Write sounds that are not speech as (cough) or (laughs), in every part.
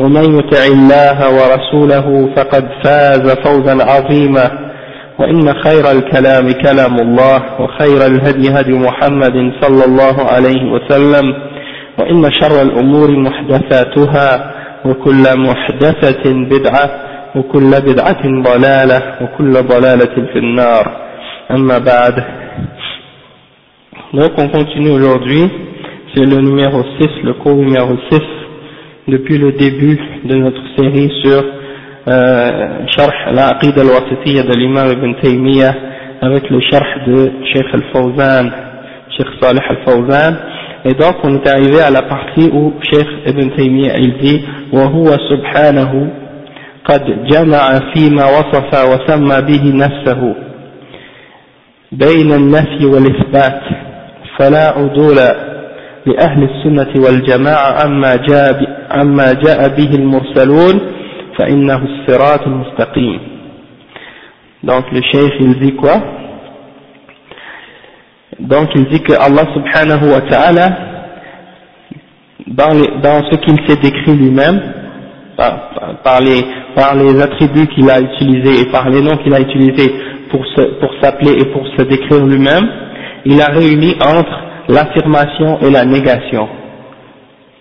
ومن يطع الله ورسوله فقد فاز فوزا عظيما. وإن خير الكلام كلام الله وخير الهدي هدي محمد صلى الله عليه وسلم وإن شر الأمور محدثاتها وكل محدثة بدعة وكل بدعة ضلالة وكل ضلالة في النار. أما بعد Donc on continue aujourd'hui, c'est le numéro 6, le cours numéro 6, depuis le début de notre série sur euh, Sharh al-Aqid al-Wasitiyya de l'imam Ibn Taymiyyah avec le Sharh de Sheikh al-Fawzan, Sheikh Salih al-Fawzan. Et donc on est arrivé à la partie où Sheikh Ibn Taymiyyah il dit وهو سبحانه قد جمع فيما وصف وسمى به نفسه بين النفي والإثبات فلا عدول لأهل السنة والجماعة عما جاء, عما جاء به المرسلون فإنه الصراط المستقيم donc le cheikh il dit quoi donc il dit que Allah subhanahu wa ta'ala dans, les, dans ce qu'il s'est décrit lui-même par, par, les, par les attributs qu'il a utilisés et par les noms qu'il a utilisés pour, se, pour s'appeler et pour se décrire lui-même, il a réuni entre l'affirmation et la négation.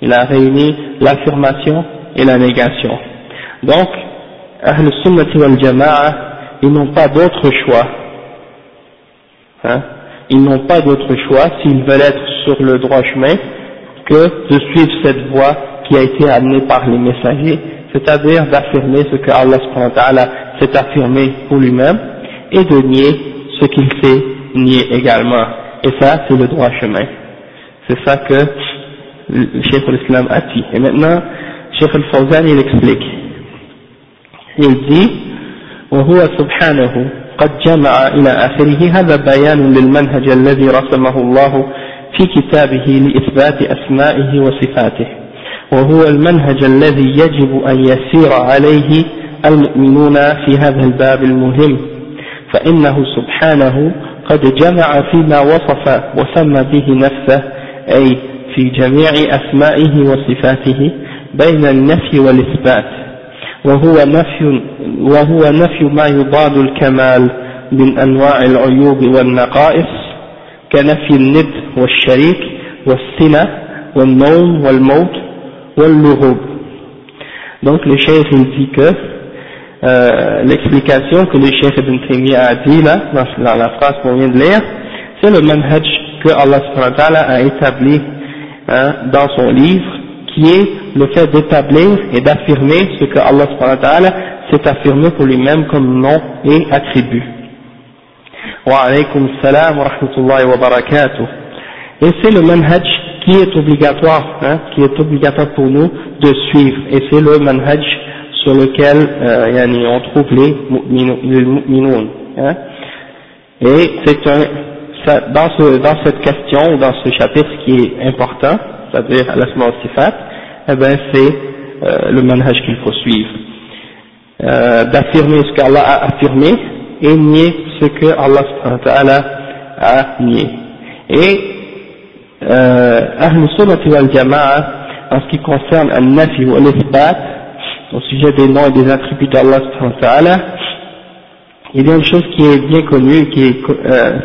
Il a réuni l'affirmation et la négation. Donc, Ahl Sunnati wal Jama'a, ils n'ont pas d'autre choix. Hein, ils n'ont pas d'autre choix s'ils veulent être sur le droit chemin que de suivre cette voie qui a été amenée par les messagers, c'est-à-dire d'affirmer ce que Allah s'est affirmé pour lui-même et de nier ce qu'il s'est nié également. Et ça, c'est le droit chemin. C'est ça que le Cheikh l'Islam a dit. Et maintenant, Cheikh al-Fawzan, il explique. Il dit, وهو سبحانه قد جمع إلى آخره هذا بيان للمنهج الذي رسمه الله في كتابه لإثبات أسمائه وصفاته وهو المنهج الذي يجب أن يسير عليه المؤمنون في هذا الباب المهم فإنه سبحانه قد جمع فيما وصف وسمى به نفسه أي في جميع أسمائه وصفاته بين النفي والإثبات. وهو نفي, وهو نفي ما يضاد الكمال من أنواع العيوب والنقائص كنفي الند والشريك والسنة والنوم والموت واللغوب. Donc le cheikh il dit que euh, l'explication que le cheikh Ibn Taymiyyah a dit là dans, la phrase qu'on vient de lire c'est le manhaj que Allah a établi hein, dans son livre qui est le fait d'établir et d'affirmer ce que Allah s'est affirmé pour lui-même comme nom et attribut. Wa alaykum salam wa rahmatullahi wa barakatuh. Et c'est le manhaj qui est obligatoire, hein, qui est obligatoire pour nous de suivre, et c'est le manhaj sur lequel euh, yani, on trouve les mu'minoun. Hein. Et c'est un, ça, dans, ce, dans cette question, dans ce chapitre qui est important, c'est-à-dire l'asma sifat, eh ben c'est euh, le manhaj qu'il faut suivre. Euh, d'affirmer ce qu'Allah a affirmé et nier ce que Allah a nié. Et Ahl Sunnati wal Jama'a, en ce qui concerne Al-Nafi ou Al-Isbat, au sujet des noms et des attributs d'Allah il y a une chose qui est bien connue, qui est euh,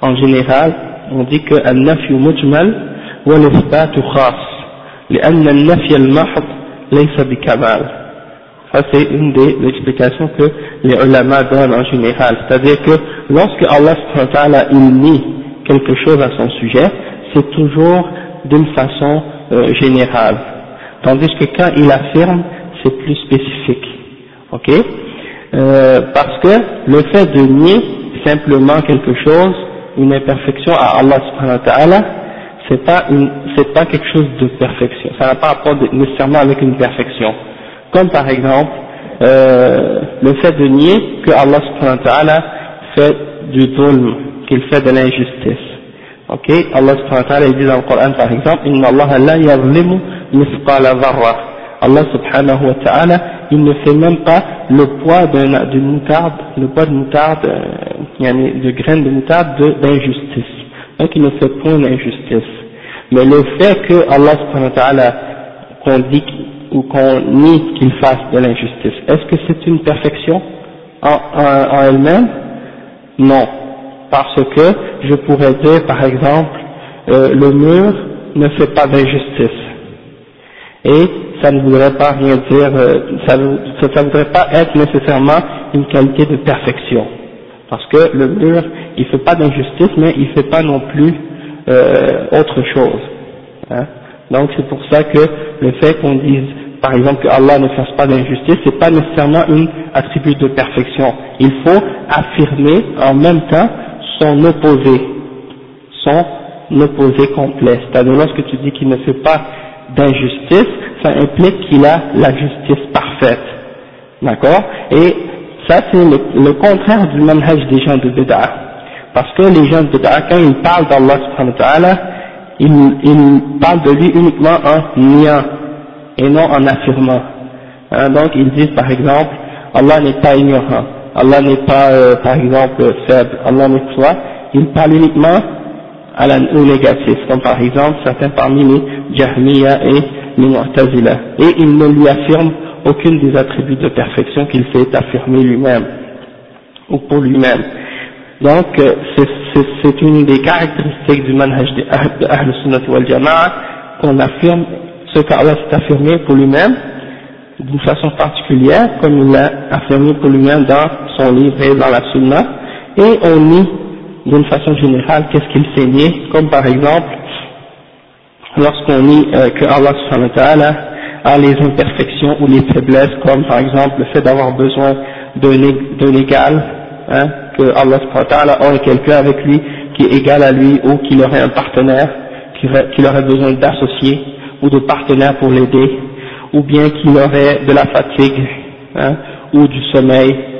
en général, on dit que Al-Nafi mujmal ou Al-Isbat khas. لأن النفي المحض laysa bi kamal. Ça c'est une des explications que les ulama donnent en général. C'est-à-dire que lorsque Allah subhanahu il nie quelque chose à son sujet, c'est toujours d'une façon euh, générale. Tandis que quand il affirme, c'est plus spécifique. Ok? Euh, Parce que le fait de nier simplement quelque chose, une imperfection à Allah subhanahu wa ta'ala, c'est pas c'est pas quelque chose de perfection. Ça n'a pas rapport nécessairement avec une perfection. Comme par exemple, euh, le fait de nier que Allah subhanahu wa ta'ala fait du dhulm, qu'il fait de l'injustice. Ok? Allah subhanahu wa ta'ala dit dans le Coran par exemple, Inna Allah la yazlimu dharra. Allah subhanahu wa ta'ala, il ne fait même pas le poids d'une moutarde, le poids de moutarde, euh, de graines de moutarde d'injustice. Donc il ne fait point d'injustice. Mais le fait que Allah subhanahu wa ta'ala, qu'on dit ou qu'on nie qu'il fasse de l'injustice, est-ce que c'est une perfection en, elle-même? Non parce que je pourrais dire par exemple euh, le mur ne fait pas d'injustice et ça ne voudrait pas rien dire, euh, ça ne voudrait pas être nécessairement une qualité de perfection parce que le mur il fait pas d'injustice mais il fait pas non plus euh, autre chose hein. donc c'est pour ça que le fait qu'on dise par exemple que Allah ne fasse pas d'injustice, c'est pas nécessairement une attribut de perfection. Il faut affirmer en même temps son opposé, son opposé complet. C'est-à-dire lorsque tu dis qu'il ne fait pas d'injustice, ça implique qu'il a la justice parfaite. D'accord? Et ça c'est le, contraire du manhaj des gens de Bid'a. Parce que les gens de Bid'a, quand ils parlent d'Allah subhanahu ta'ala, ils, ils parlent de lui uniquement en niant et non en affirmant. Hein, donc ils disent par exemple, Allah n'est pas ignorant. Allah n'est pas, euh, par exemple, faible, Allah n'est pas, il parle uniquement à la, au négatif, comme par exemple certains parmi les Jahmiya et les Mu'tazila. Et il ne lui affirme aucune des attributs de perfection qu'il s'est affirmé lui-même, ou pour lui-même. Donc, euh, c'est une des caractéristiques du manhaj de Ahl Sunnah wal Jama'a qu'on affirme ce qu'Allah s'est affirmé pour lui-même, d'une façon particulière, comme il l'a affirmé pour lui-même dans son livre et dans la Sunna, et on nie d'une façon générale qu'est-ce qu'il s'est nié, comme par exemple, lorsqu'on nie euh, que Allah a les imperfections ou les faiblesses, comme par exemple le fait d'avoir besoin d'un égal, hein, que Allah aurait quelqu'un avec lui qui est égal à lui ou qu'il aurait un partenaire, qu'il aurait besoin d'associer ou de partenaire pour l'aider, ou bien qu'il aurait de la fatigue, hein, ou du sommeil,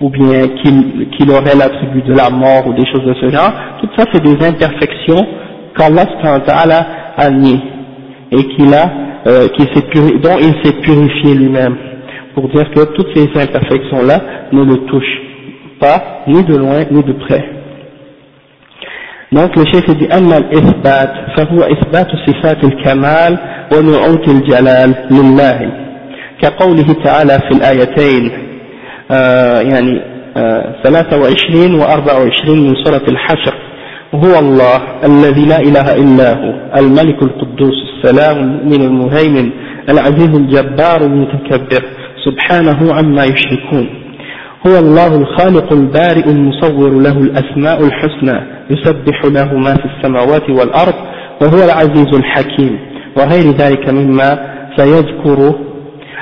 ou bien qu'il aurait l'attribut de la mort ou des choses de ce genre, tout ça c'est des imperfections qu'Allah a nié et qu'il a, euh, dont il s'est purifié lui-même, pour dire que toutes ces imperfections-là ne le touchent pas, ni de loin, ni de près. Donc le chef dit أما الإثبات فهو إثبات صفات الكمال ونعوت الجلال لله كقوله تعالى في الآيتين آه يعني آه 23 و 24 من سورة الحشر. هو الله الذي لا إله إلا هو الملك القدوس السلام من المهيمن العزيز الجبار المتكبر سبحانه عما يشركون. هو الله الخالق البارئ المصور له الأسماء الحسنى يسبح له ما في السماوات والأرض وهو العزيز الحكيم. وغير ذلك مما سيذكر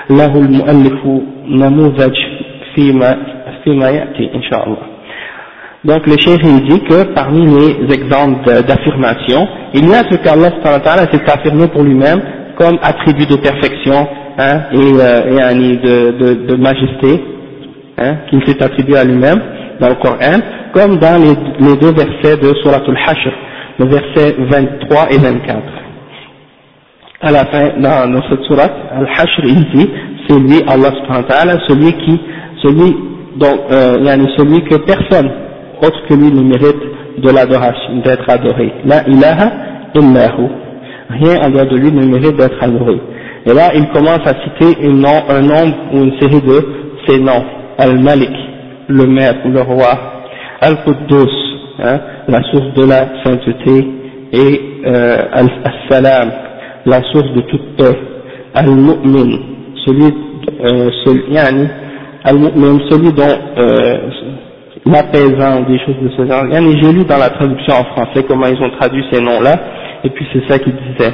له المؤلف نموذج فيما, فيما يأتي إن شاء الله Donc le cheikh il dit que parmi les exemples d'affirmation, il y a ce qu'Allah s'est affirmé pour lui-même comme attribut de perfection hein, et, euh, et de, de, de majesté, hein, qu'il s'est attribué à lui-même dans le Coran, comme dans les, les deux versets de Surat al-Hashr, le verset 23 et 24. À la fin, dans, dans cette surat, al-Hashr, il dit, c'est lui, Allah subhanahu wa ta'ala, celui qui, celui dont, euh, celui que personne autre que lui ne mérite de l'adoration, d'être adoré. La ilaha illahu. Rien en dehors de lui ne mérite d'être adoré. Et là, il commence à citer un, nom, un nombre ou une série de ces noms. Al-Malik, le maître ou le roi, Al-Quddus, hein, la source de la sainteté, et euh, Al-Salam, la source de toute paix, al-mu'min, celui, euh, celui, yani, al-mu'min, celui dont euh, l'apaisant, des choses de ce genre. Yani, j'ai lu dans la traduction en français comment ils ont traduit ces noms-là, et puis c'est ça qu'ils disaient.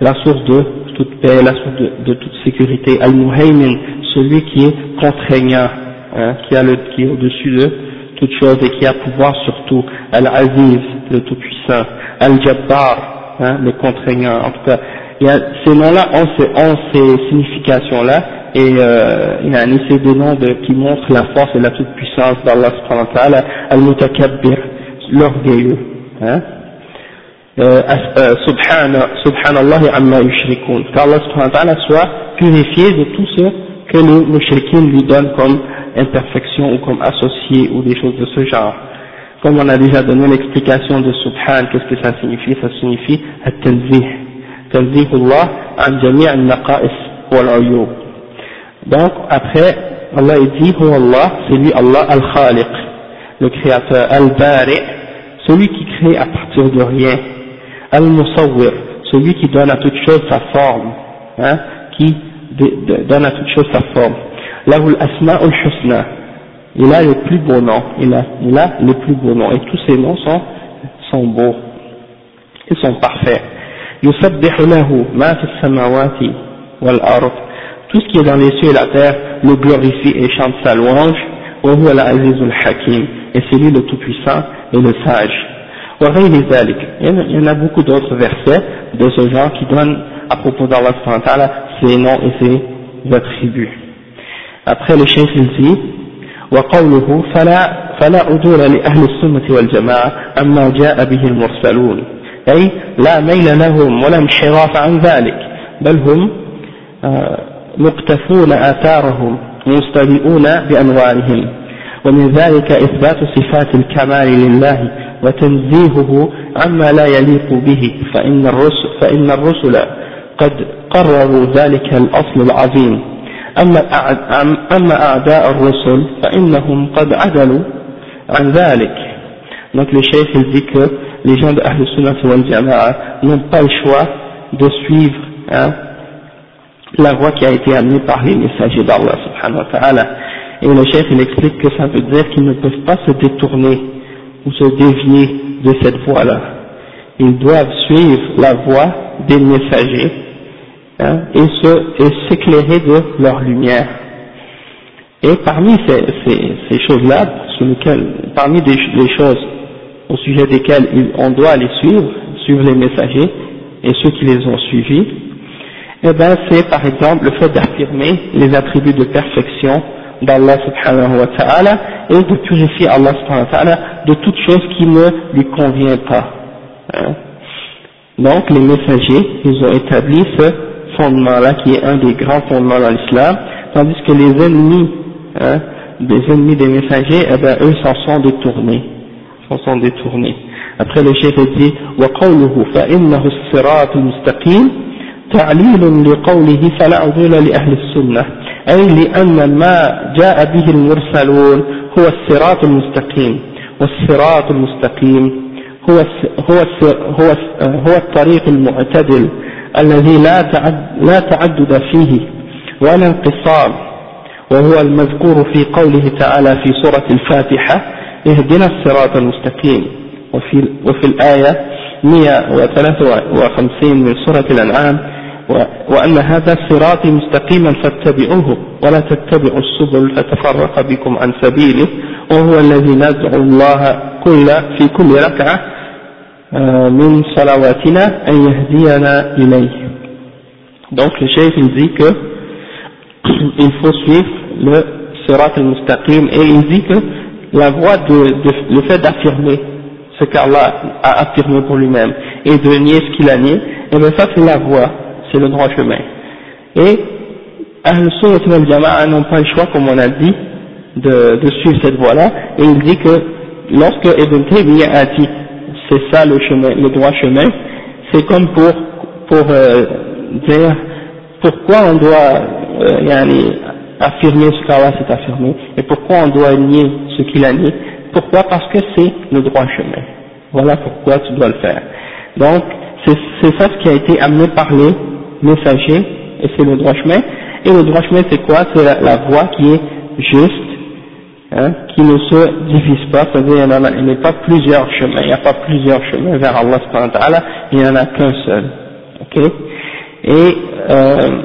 La source de toute paix, la source de, de toute sécurité, al-muhaymin, celui qui est contraignant, hein, qui, a le, qui est au-dessus de toute chose et qui a pouvoir sur tout, al-aziz, le tout-puissant, al-jabbar, hein, le contraignant, en tout cas, il y a, ces noms-là ont ces, ont ces significations-là, et euh, il y a un essai de noms de, qui montre la force et la toute-puissance d'Allah subhanahu wa ta'ala, al-mutakabbir, l'orgueilleux, hein. Euh, euh, subhanallah amma yushrikun, qu'Allah subhanahu wa ta'ala soit purifié de tout ce que les mushrikins lui donnent comme imperfection ou comme associé ou des choses de ce genre. Comme on a déjà donné l'explication de subhan, qu'est-ce que ça signifie? Ça signifie at-tanzih, tanzihullah an jami' al-naqa'is wal Donc après, Allah dit, Hu Allah, c'est lui Allah al-Khaliq, le créateur, al-Bari', celui qui crée à partir de rien, al-Musawwir, celui qui donne à toute chose sa forme, hein, qui donne à toute chose sa forme. Lahul asma ul husna. Il a les plus beaux noms. Il a, il a les plus beaux noms. Et tous ces noms sont, sont beaux. Ils sont parfaits. يسبح له ما في السماوات والأرض tout ce qui est dans les cieux et la terre le glorifie et chante sa louange وهو العزيز الحكيم et c'est lui le tout-puissant et le sage وغير ذلك il y en a beaucoup d'autres versets de ce genre qui donnent à propos d'Allah ses noms et ses attributs après le chef il dit وقوله فلا فلا عدول لأهل السنة والجماعة أما جاء به المرسلون أي لا ميل لهم ولا انحراف عن ذلك بل هم مقتفون آثارهم مستبئون بأنوارهم. ومن ذلك إثبات صفات الكمال لله وتنزيهه عما لا يليق به. فإن الرسل, فإن الرسل قد قرروا ذلك الأصل العظيم. أما أعداء الرسل فإنهم قد عدلوا عن ذلك. Donc le chef il dit que les gens de pas le choix de suivre hein, la voie qui a été amenée par les messagers d'Allah subhanahu wa et le chef il explique que ça veut dire qu'ils ne peuvent pas se détourner ou se dévier de cette voie là ils doivent suivre la voie des messagers hein, et s'éclairer de leur lumière. Et parmi ces, ces, choses-là, parmi des, les choses au sujet desquelles on doit les suivre, suivre les messagers et ceux qui les ont suivis, eh ben c'est par exemple le fait d'affirmer les attributs de perfection d'Allah subhanahu wa ta'ala et de purifier Allah subhanahu wa ta'ala de toute chose qui ne lui convient pas. Hein. Donc les messagers, ils ont établi ce fondement-là qui est un des grands fondements dans l'islam, tandis que les ennemis, hein, des ennemis des messagers, eh ben, eux s'en sont détournés, s'en sont détournés. Après le chef dit, وقوله فإنه الصراط المستقيم تعليل لقوله فلا عدول لأهل السنة أي لأن ما جاء به المرسلون هو الصراط المستقيم والصراط المستقيم هو هو هو هو الطريق المعتدل الذي لا لا تعدد فيه ولا انقصار وهو المذكور في قوله تعالى في سورة الفاتحة اهدنا الصراط المستقيم. وفي, وفي الآية 153 من سورة الأنعام وأن هذا صراطي مستقيما فاتبعوه ولا تتبعوا السبل فتفرق بكم عن سبيله وهو الذي ندعو الله كل في كل ركعة min salawatina an yahdiyana ilayh. Donc le chef il dit que il faut suivre le sirat al-mustaqim et il dit que la voie de, de le fait d'affirmer ce qu'Allah a affirmé pour lui-même et de nier ce qu'il a nié, et eh bien ça c'est la voie, c'est le droit chemin. Et Ahl-Sunnah wal Jama'a n'ont pas le choix, comme on a dit, de, suivre cette voie-là, et il dit que lorsque Ibn Taymiyyah a dit c'est ça le chemin, le droit chemin, c'est comme pour, pour euh, dire pourquoi on doit euh, affirmer ce qu'Allah s'est affirmé et pourquoi on doit nier ce qu'il a nié. Pourquoi? Parce que c'est le droit chemin. Voilà pourquoi tu dois le faire. Donc, c'est ça ce qui a été amené par les messagers et c'est le droit chemin. Et le droit chemin c'est quoi? C'est la, voie qui est juste, hein, qui ne se divise pas, c'est-à-dire il n'y a, pas plusieurs chemins, il n'y a pas plusieurs chemins vers Allah il n'y en a qu'un seul. Ok? Et euh,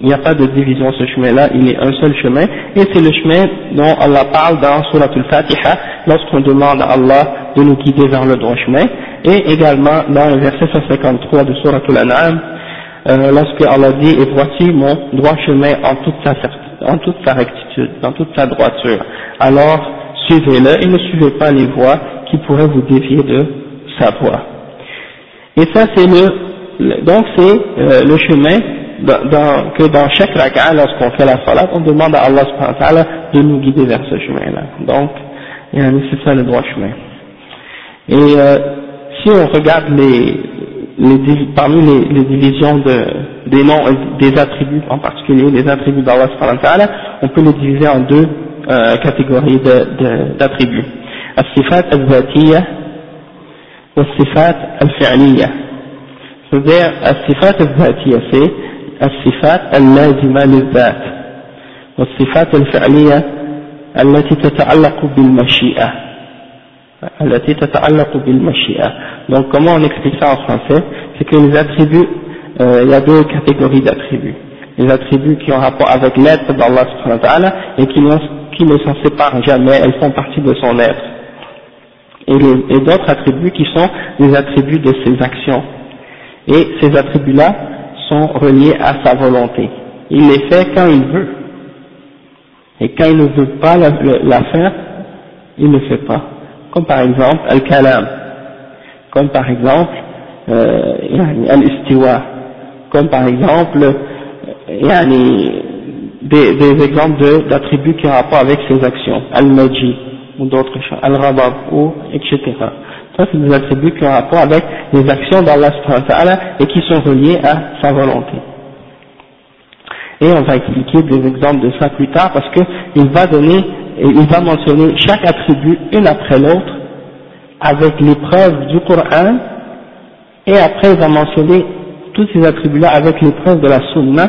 il n'y a pas de division ce chemin-là, il est un seul chemin, et c'est le chemin dont Allah parle dans Surah Al-Fatiha, lorsqu'on demande à Allah de nous guider vers le droit chemin, et également dans le verset 153 de Surah Al-An'am, euh, lorsque Allah dit, et voici mon droit chemin en toute sa, rectitude, en toute sa droiture, alors suivez-le et ne suivez pas les voies qui pourraient vous dévier de sa voie. Et ça c'est le, donc c'est euh, le chemin dans, que dans chaque raka'a, lorsqu'on fait la salat, on demande à Allah subhanahu wa de nous guider vers ce chemin-là. Donc, c'est ça le droit chemin. Euh, si on regarde les, les parmi les, les, divisions de, des noms et des attributs, en particulier les attributs d'Allah subhanahu wa ta'ala, on peut les diviser en deux euh, catégories d'attributs. As-sifat al-zatiyya was-sifat al-fi'liyya. C'est-à-dire, as-sifat al-zatiyya, c'est الصفات اللازمة للذات والصفات الفعلية التي تتعلق بالمشيئة التي تتعلق بالمشيئة donc comment on explique ça en français c'est que les attributs euh, il y a deux catégories d'attributs les attributs qui ont rapport avec l'être d'Allah subhanahu wa ta'ala et qui, qui ne s'en séparent jamais elles font partie de son être et, et d'autres attributs qui sont les attributs de ses actions et ces attributs là sont reliés à sa volonté. Il les fait quand il veut. Et quand il ne veut pas la, faire, il ne fait pas. Comme par exemple Al-Kalam. Comme par exemple euh, Al-Istiwa. Comme par exemple yani, des, des exemples d'attributs qui ont rapport avec ses actions. Al-Maji ou d'autres choses. Al-Rabab ou etc. Ça, c'est des attributs qui ont rapport avec les actions d'Allah et qui sont reliés à sa volonté. Et on va expliquer des exemples de ça plus tard parce qu'il va donner, il va mentionner chaque attribut une après l'autre avec les preuves du Coran. Et après il va mentionner tous ces attributs-là avec les preuves de la Sunna,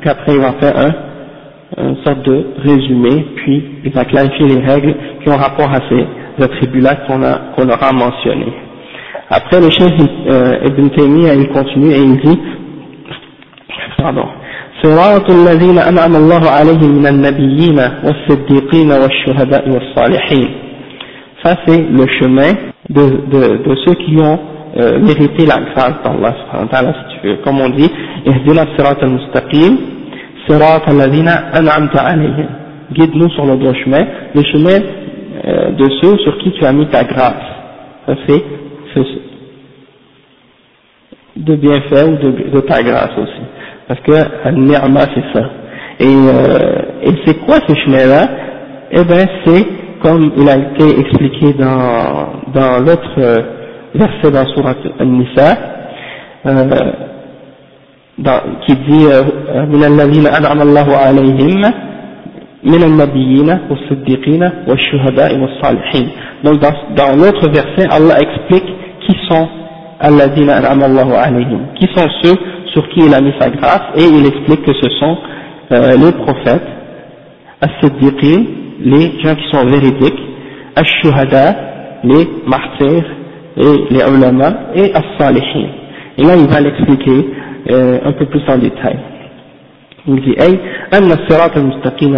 puis après il va faire un, une sorte de résumé, puis il va clarifier les règles qui ont rapport à ces attributs-là qu'on qu aura mentionnés. Après, le chef euh, Ibn Taymiyyah, il continue et il dit, pardon, صراط الذين أنعم الله عليهم من النبيين والصديقين والشهداء والصالحين ça c'est le chemin de, de, de ceux qui ont euh, mérité la grâce d'Allah si tu veux comme on dit اهدنا الصراط المستقيم صراط الذين أنعمت عليهم guide-nous sur le droit chemin le chemin euh, de ceux sur qui tu as mis ta grâce. Ça c'est de bienfait ou de, de, ta grâce aussi. Parce que al c'est ça. Et, euh, et c'est quoi ce chemin-là Eh bien c'est comme il a été expliqué dans, dans l'autre euh, verset dans Surat Al-Nisa, euh, dans, qui dit من الذين أنعم الله عليهم من النبيين والصديقين والشهداء والصالحين donc dans, dans l'autre verset Allah explique qui sont alladina an'amallahu alayhim qui sont ceux sur qui il a mis sa grâce et il explique que ce sont euh, les prophètes as-siddiqin les gens qui sont véridiques ash-shuhada les martyrs et les ulama et as-salihin et là il va l'expliquer euh, un peu plus en détail يقول أي أن الصراط المستقيم,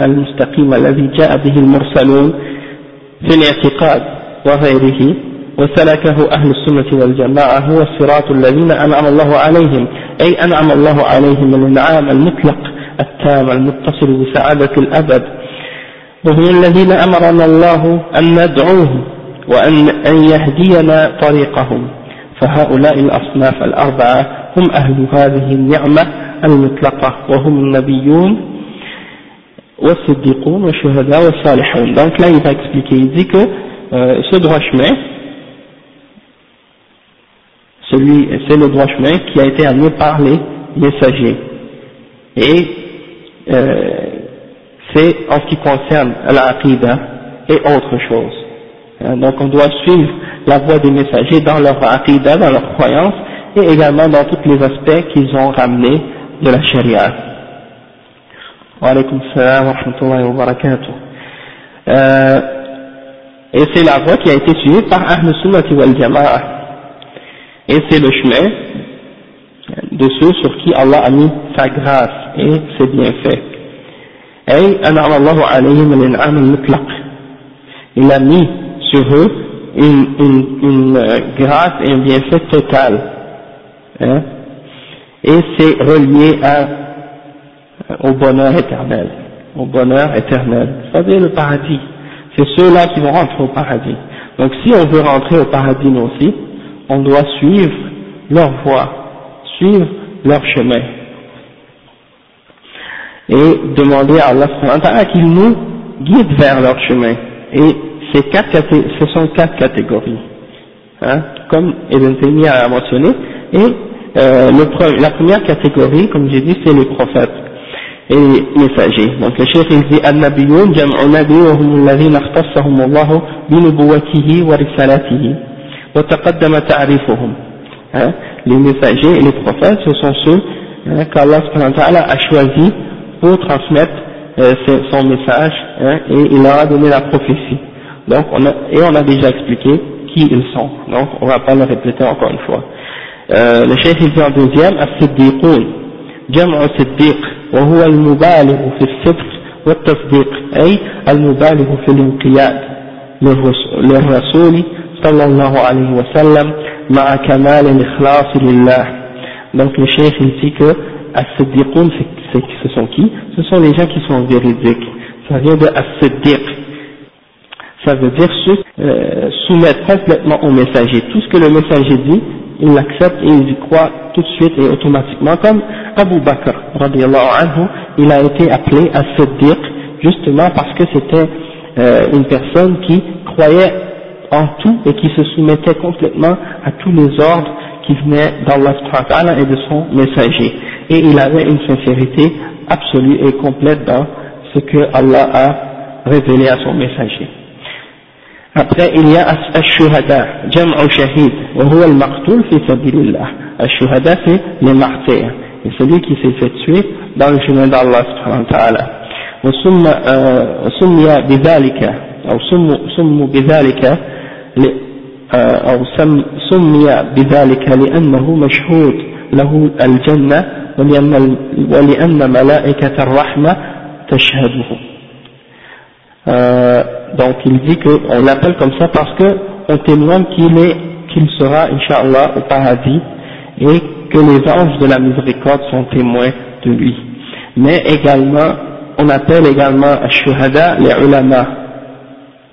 المستقيم الذي جاء به المرسلون في الاعتقاد وغيره وسلكه أهل السنة والجماعة هو الصراط الذين أنعم الله عليهم. أي أنعم الله عليهم الإنعام المطلق التام المتصل بسعادة الأبد. وهم الذين أمرنا الله أن ندعوه وأن أن يهدينا طريقهم. فهؤلاء الأصناف الأربعة هم أهل هذه النعمة المطلقة وهم النبيون والصديقون والشهداء والصالحون. Donc là il va expliquer il euh, ce droit chemin c'est le droit chemin qui a été amené par les messagers et euh, c'est en ce qui concerne l'aqidah et autre chose hein, donc on doit suivre la voie des messagers dans leur aqidah, dans leur croyance et également dans tous les aspects qu'ils ont ramenés de la charia. Euh, et c'est la voie qui a été suivie par Ahl Sunnati wal Jama'a. Et c'est le chemin de ceux sur qui Allah a mis sa grâce et ses bienfaits. أي أنعم الله عليهم الإنعام المطلق. Il a mis sur eux une, une, une grâce et un bienfait total. Hein? Et c'est relié à, au bonheur éternel. Au bonheur éternel. C'est-à-dire le paradis. C'est ceux-là qui vont rentrer au paradis. Donc si on veut rentrer au paradis nous aussi, on doit suivre leur voie, suivre leur chemin. Et demander à Allah qu'il nous guide vers leur chemin. Et ces quatre, ce sont quatre catégories, hein, comme Ibn Taymiyyah a mentionné. Et euh, la première catégorie, comme j'ai dit, c'est les prophètes et les messagers. Donc le chef il dit Al-Nabiyoun, jam'u nabi wa hum wa risalatihi. وتقدم تعريفهم hein, les messagers et les prophètes ce sont ceux hein, qu'Allah a choisi pour transmettre euh, son message hein, et il leur a donné la prophétie donc on a, et on a déjà expliqué qui ils sont donc on va pas le répéter encore une fois euh, le chef il dit en deuxième الصديقون جمع صديق وهو المبالغ في الصدق والتصديق أي المبالغ في الانقياد للرسول صلى الله عليه وسلم مع كمال الإخلاص لله donc le cheikh il dit que as-siddiqoun ce sont qui ce sont les gens qui sont véridiques ça vient de as-siddiq ça veut dire ceux euh, soumettre complètement au messager tout ce que le messager dit il l'accepte et il y croit tout de suite et automatiquement comme Abu Bakr anhu il a été appelé as-siddiq justement parce que c'était euh, une personne qui croyait en tout et qui se soumettait complètement à tous les ordres qui venaient d'Allah et de son messager. Et il avait une sincérité absolue et complète dans ce que Allah a révélé à son messager. Après, il y a Ash-Shuhada, Jam'u Shahid, wa al-Maqtul fi sabilillah. Ash-Shuhada, c'est les martyrs. Et celui qui s'est fait tuer dans le chemin d'Allah subhanahu wa ta'ala. وسمي بذلك أو سموا بذلك أو سمي بذلك لأنه مشهود له الجنة ولأن, ولأن ملائكة الرحمة تشهده donc il dit qu'on l'appelle comme ça parce que on témoigne qu'il est qu'il sera inshallah au paradis et que les anges de la miséricorde sont témoins de lui mais également on appelle également shuhada les ulama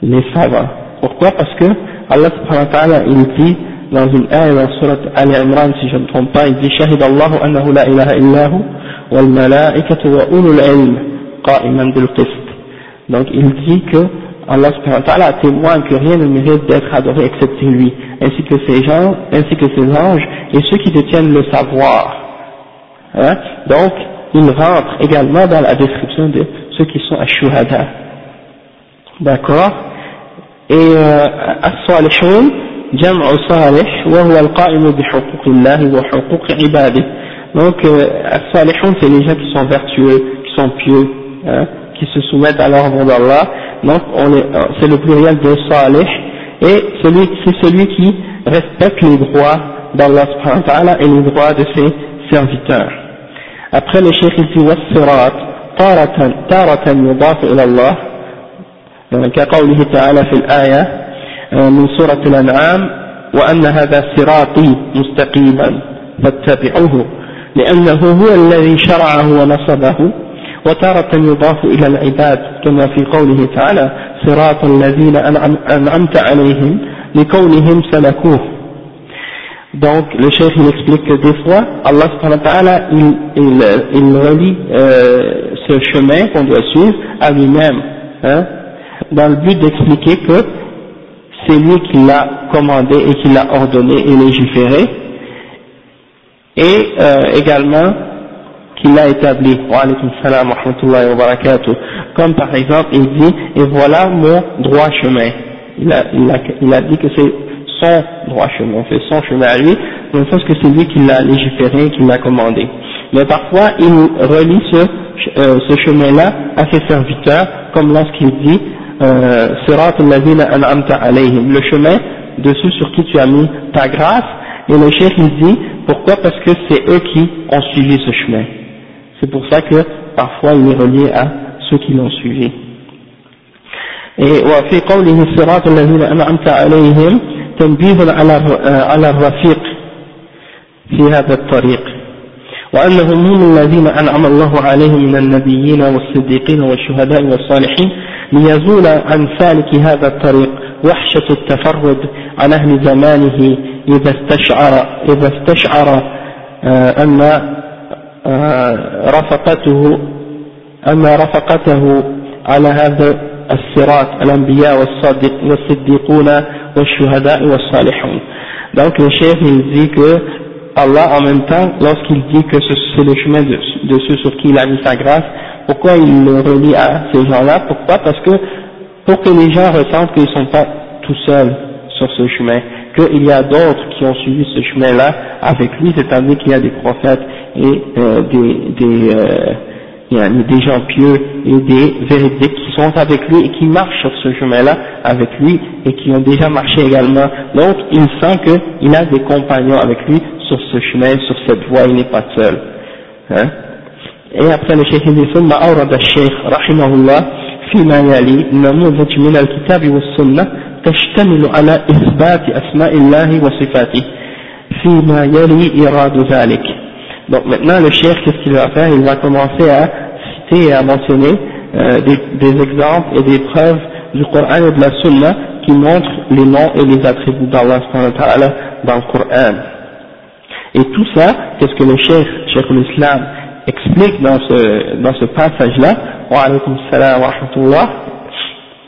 les savants pourquoi? Parce que Allah subhanahu wa ta'ala il dit dans une ayah dans surat Al Imran si je ne me trompe pas il dit annahu la ilaha illahu wal malaikatu wa ulul ilm qa'iman bil qist. Donc il dit que Allah subhanahu wa ta'ala témoigne que rien ne mérite d'être adoré excepté lui ainsi que ses gens ainsi que ses anges et ceux qui détiennent le savoir. Hein? donc il rentre également dans la description de ceux qui sont à shuhada d'accord? et الصالحون جمع صالح وهو القائم بحقوق الله وحقوق عباده donc الصالحون c'est les gens qui sont vertueux qui sont pieux hein, qui se soumettent à l'ordre d'Allah donc c'est le pluriel de salih et celui c'est celui qui respecte les droits d'Allah subhanahu wa ta'ala et les droits de ses serviteurs après le cheikh il dit والصراط تارة تارة يضاف إلى الله كقوله تعالى في الآية من سورة الأنعام وأن هذا صراطي مستقيما فاتبعوه لأنه هو الذي شرعه ونصبه وتارة يضاف إلى العباد كما في قوله تعالى صراط الذين أنعمت عليهم لكونهم سلكوه Donc, le chef il explique que des fois, Allah subhanahu wa ta'ala, il, il, il relie euh, ce chemin qu'on doit suivre à lui-même. Hein dans le but d'expliquer que c'est lui qui l'a commandé et qui l'a ordonné et légiféré, et euh, également qu'il l'a établi. Comme par exemple, il dit, et voilà mon droit chemin. Il a, il a, il a dit que c'est son droit chemin, fait son chemin à lui, le sens que c'est lui qui l'a légiféré, qui l'a commandé. Mais parfois, il relie ce, euh, ce chemin-là à ses serviteurs, comme lorsqu'il dit le chemin de ceux sur qui tu as mis ta grâce, et le chef il dit, pourquoi Parce que c'est eux qui ont suivi ce chemin. C'est pour ça que parfois il est relié à ceux qui l'ont suivi. وفي قوله الصراط الذين أنعمت عليهم تنبيه على على الرفيق في هذا الطريق وأنهم هم الذين أنعم الله عليهم من النبيين والصديقين والشهداء والصالحين ليزول عن سالك هذا الطريق وحشة التفرد عن أهل زمانه إذا استشعر إذا استشعر أن رفقته أن رفقته على هذا الصراط الأنبياء والصديقون والشهداء والصالحون. Donc le chef il dit que Allah en même temps lorsqu'il dit que c'est le chemin de, de, ceux sur qui il a mis sa grâce pourquoi il le relie à ces gens-là? Pourquoi? Parce que pour que les gens ressentent qu'ils ne sont pas tout seuls sur ce chemin qu'il y a d'autres qui ont suivi ce chemin-là avec lui c'est-à-dire qu'il y a des prophètes et euh, des, des euh, il y a des gens pieux et des véridiques qui sont avec lui et qui marchent sur ce chemin-là avec lui et qui ont déjà marché également. Donc il sent qu'il a des compagnons avec lui sur ce chemin, sur cette voie, il n'est pas seul. Hein et après le cheikh dit ثم أورد الشيخ رحمه الله فيما يلي نموذج من الكتاب والسنة تشتمل على إثبات أسماء الله وصفاته فيما يلي إراد ذلك donc maintenant le cheikh qu'est-ce qu'il va faire? Il va commencer à citer et à mentionner euh, des, des, exemples et des preuves du Coran et de la Sunna qui montrent les noms et les attributs d'Allah dans le Coran. Et tout ça, qu'est-ce que le cheikh, cheikh l'Islam, explique dans ce, dans ce passage-là, wa wa rahmatullah,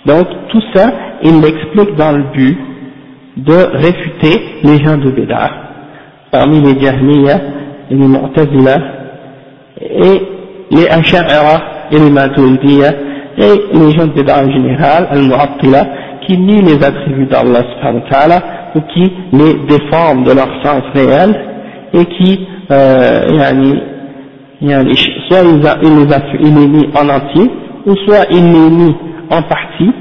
donc tout ça, il l'explique dans le but de réfuter les gens de Bédar, parmi les Jahmiyyah et les Mu'tazila, et les Asha'ira et les Maturidiyya, et les gens de Bédar en général, al-Mu'attila, qui nient les attributs d'Allah subhanahu ou qui les déforment de leur sens réel, et qui, euh, yani, yani, soit il, a, il, les a, il les nie en entier, ou soit il les nie en partie,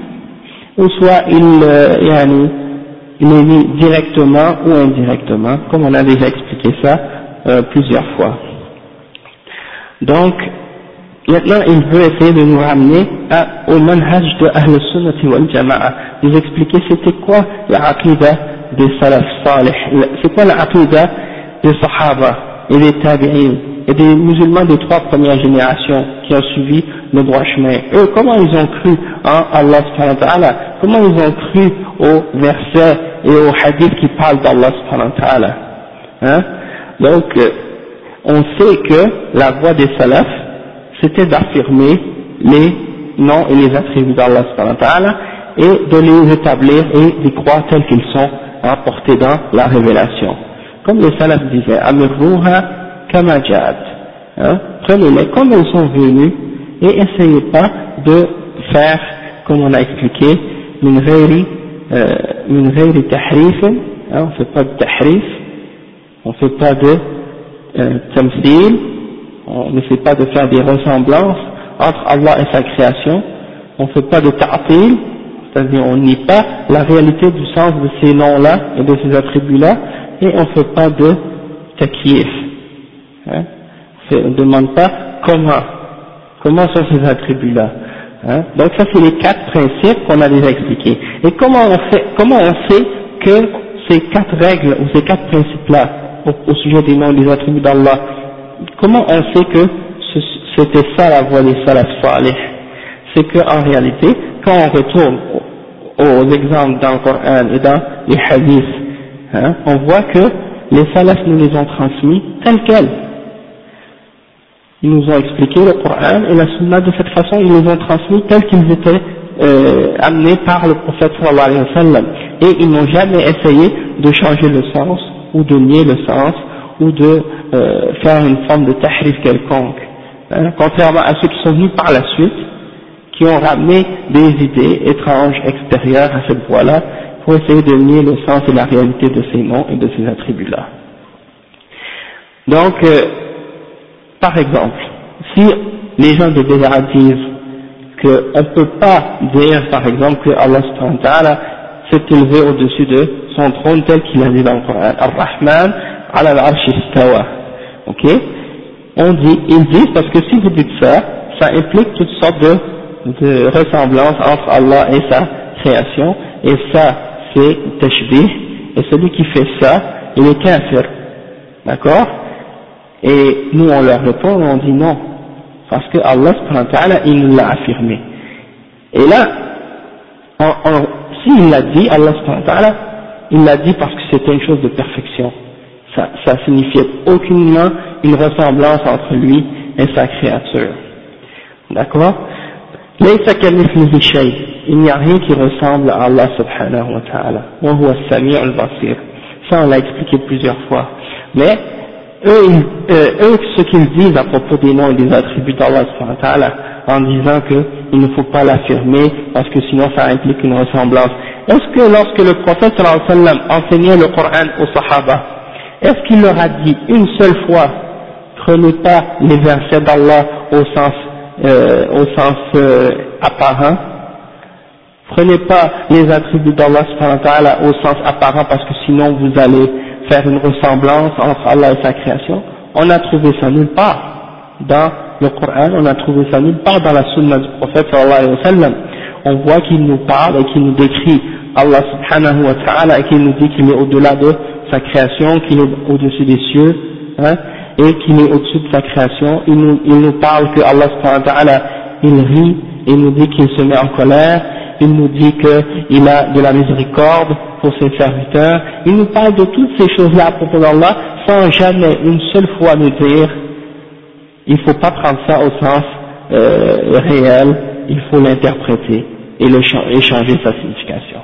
ou soit il, euh, yani, il les nie directement ou indirectement, comme on a déjà expliqué ça euh, plusieurs fois. Donc, maintenant il veut essayer de nous ramener au manhaj de Ahl Sunnati wal Jama'a, nous expliquer c'était quoi la des salaf salih, c'est quoi la des sahaba et des tabi'in et des musulmans des trois premières générations qui ont suivi le droit chemin. Eux, comment ils ont cru en Allah Comment ils ont cru aux versets et aux hadiths qui parlent d'Allah hein? Donc, euh, on sait que la voie des salafs, c'était d'affirmer les noms et les attributs d'Allah et de les établir et d'y croire tels qu'ils sont rapportés dans la révélation. Comme les salafs disaient, Amirruha kamajat. Hein, Prenez-les comme elles sont venues et essayez pas de faire, comme on a expliqué, min ghayri, euh, tahrif, hein, on pas de tahrif, on fait pas de euh, on n'essaie pas de faire des ressemblances entre Allah et sa création, on fait pas de ta'til, c'est-à-dire on nie pas la réalité du sens de ces noms-là et de ces attributs-là, et on fait pas de takyif. Hein? On ne demande pas comment, comment sont ces attributs-là. Hein? Donc ça c'est les quatre principes qu'on a déjà expliqués. Et comment on fait, comment on sait que ces quatre règles ou ces quatre principes-là au, sujet des noms des attributs d'Allah, comment on sait que c'était ça la voie des salaf salih? C'est qu'en réalité, quand on retourne aux, exemples dans le Coran et dans les hadiths, hein, on voit que les salafs nous les ont transmis tels quels. Ils nous ont expliqué le Coran et la Sunna de cette façon, ils nous ont transmis tels qu'ils étaient euh, amenés par le prophète sallallahu alayhi wa sallam. Et ils n'ont jamais essayé de changer le sens, ou de nier le sens, ou de euh, faire une forme de tahrif quelconque. Hein, contrairement à ceux qui sont venus par la suite, qui ont ramené des idées étranges extérieures à cette voie-là, pour essayer de nier le sens et la réalité de ces noms et de ces attributs-là. Donc, euh, par exemple, si les gens de Bédara disent qu'on ne peut pas dire, par exemple, que Allah s'est élevé au-dessus de son trône tel qu'il a dit dans le Coran, Ar-Rahman ala istawa. Ok? On dit, ils disent, parce que si vous dites ça, ça implique toutes sortes de, de ressemblances entre Allah et sa création, et ça, c'est tashbih, et celui qui fait ça, il est kafir. D'accord? Et nous, on leur répond, on dit non, parce que Allah, il nous l'a affirmé. Et là, s'il l'a dit, Allah, il l'a dit parce que c'était une chose de perfection. Ça, ça signifiait aucunement une ressemblance entre lui et sa créature. D'accord? Il n'y a rien qui ressemble à Allah subhanahu wa ta'ala. Ça, on l'a expliqué plusieurs fois. Mais, eux, euh, eux ce qu'ils disent à propos des noms et des attributs d'Allah subhanahu wa ta'ala, en disant qu'il ne faut pas l'affirmer parce que sinon ça implique une ressemblance. Est-ce que lorsque le prophète sallam enseignait le Coran aux Sahaba, est-ce qu'il leur a dit une seule fois, prenez pas les versets d'Allah au sens, euh, au sens euh, apparent, prenez pas les attributs d'Allah au sens apparent parce que sinon vous allez faire une ressemblance entre Allah et sa création. On a trouvé ça nulle part dans le Coran, on a trouvé ça nulle part dans la sunna du prophète sallallahu alayhi wa sallam. On voit qu'il nous parle et qu'il nous décrit Allah subhanahu wa ta'ala et qu'il nous dit qu'il est au-delà de sa création, qu'il est au-dessus des cieux, hein, et qu'il est au-dessus de sa création. Il nous, il nous parle que Allah subhanahu wa ta'ala, il rit, il nous dit qu'il se met en colère, il nous dit qu'il a de la miséricorde pour ses serviteurs, il nous parle de toutes ces choses-là à propos d'Allah sans jamais une seule fois nous dire il ne faut pas prendre ça au sens euh, réel, il faut l'interpréter et, changer sa signification.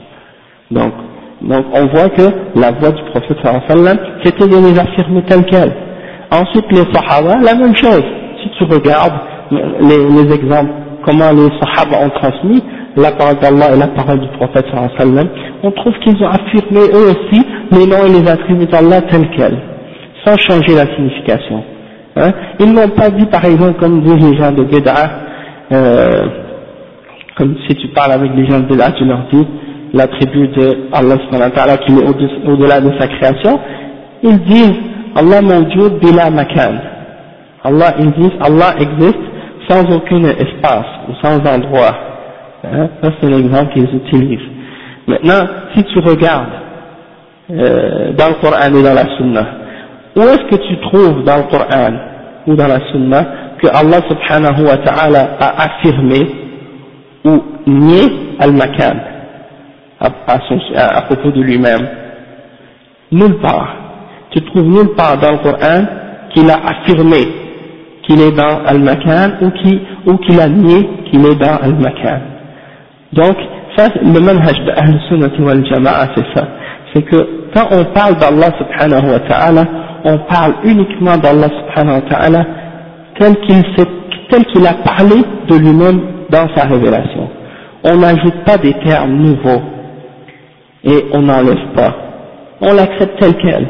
Donc, donc on voit que la voix du prophète sallam, c'était de les affirmer telles quelles. Ensuite les sahaba, la même chose. Si tu regardes les, les exemples, comment les sahaba ont transmis la parole d'Allah et la parole du prophète sallam, on trouve qu'ils ont affirmé eux aussi les noms et les attributs d'Allah tels quels, sans changer la signification. Hein? Ils n'ont pas dit, par exemple, comme disent les gens de Béd'a, euh, comme si tu parles avec les gens de Béd'a, tu leur dis l'attribut de Allah qui est au-delà de sa création, ils disent Allah mawjoud bila makan. Allah, ils disent Allah existe sans aucun espace ou sans endroit. Hein? Ça c'est l'exemple qu'ils utilisent. Maintenant, si tu regardes euh, dans le Coran et dans la Sunna, où est-ce que tu trouves dans le Coran ou dans la Sunna que Allah subhanahu wa ta'ala a affirmé ou nié al-makan à, à, propos de lui-même? Nulle part. Tu trouves nulle part dans le Coran qu'il a affirmé qu'il est dans al-makan ou qu'il a nié qu'il est dans al-makan. Donc, ça, le manhaj de Ahl-Sunnah wal Jama'a, c'est ça. C'est que quand on parle d'Allah subhanahu wa ta'ala, on parle uniquement d'Allah subhanahu wa ta'ala tel qu'il a parlé de lui-même dans sa révélation. On n'ajoute pas des termes nouveaux et on n'enlève pas. On l'accepte tel quel.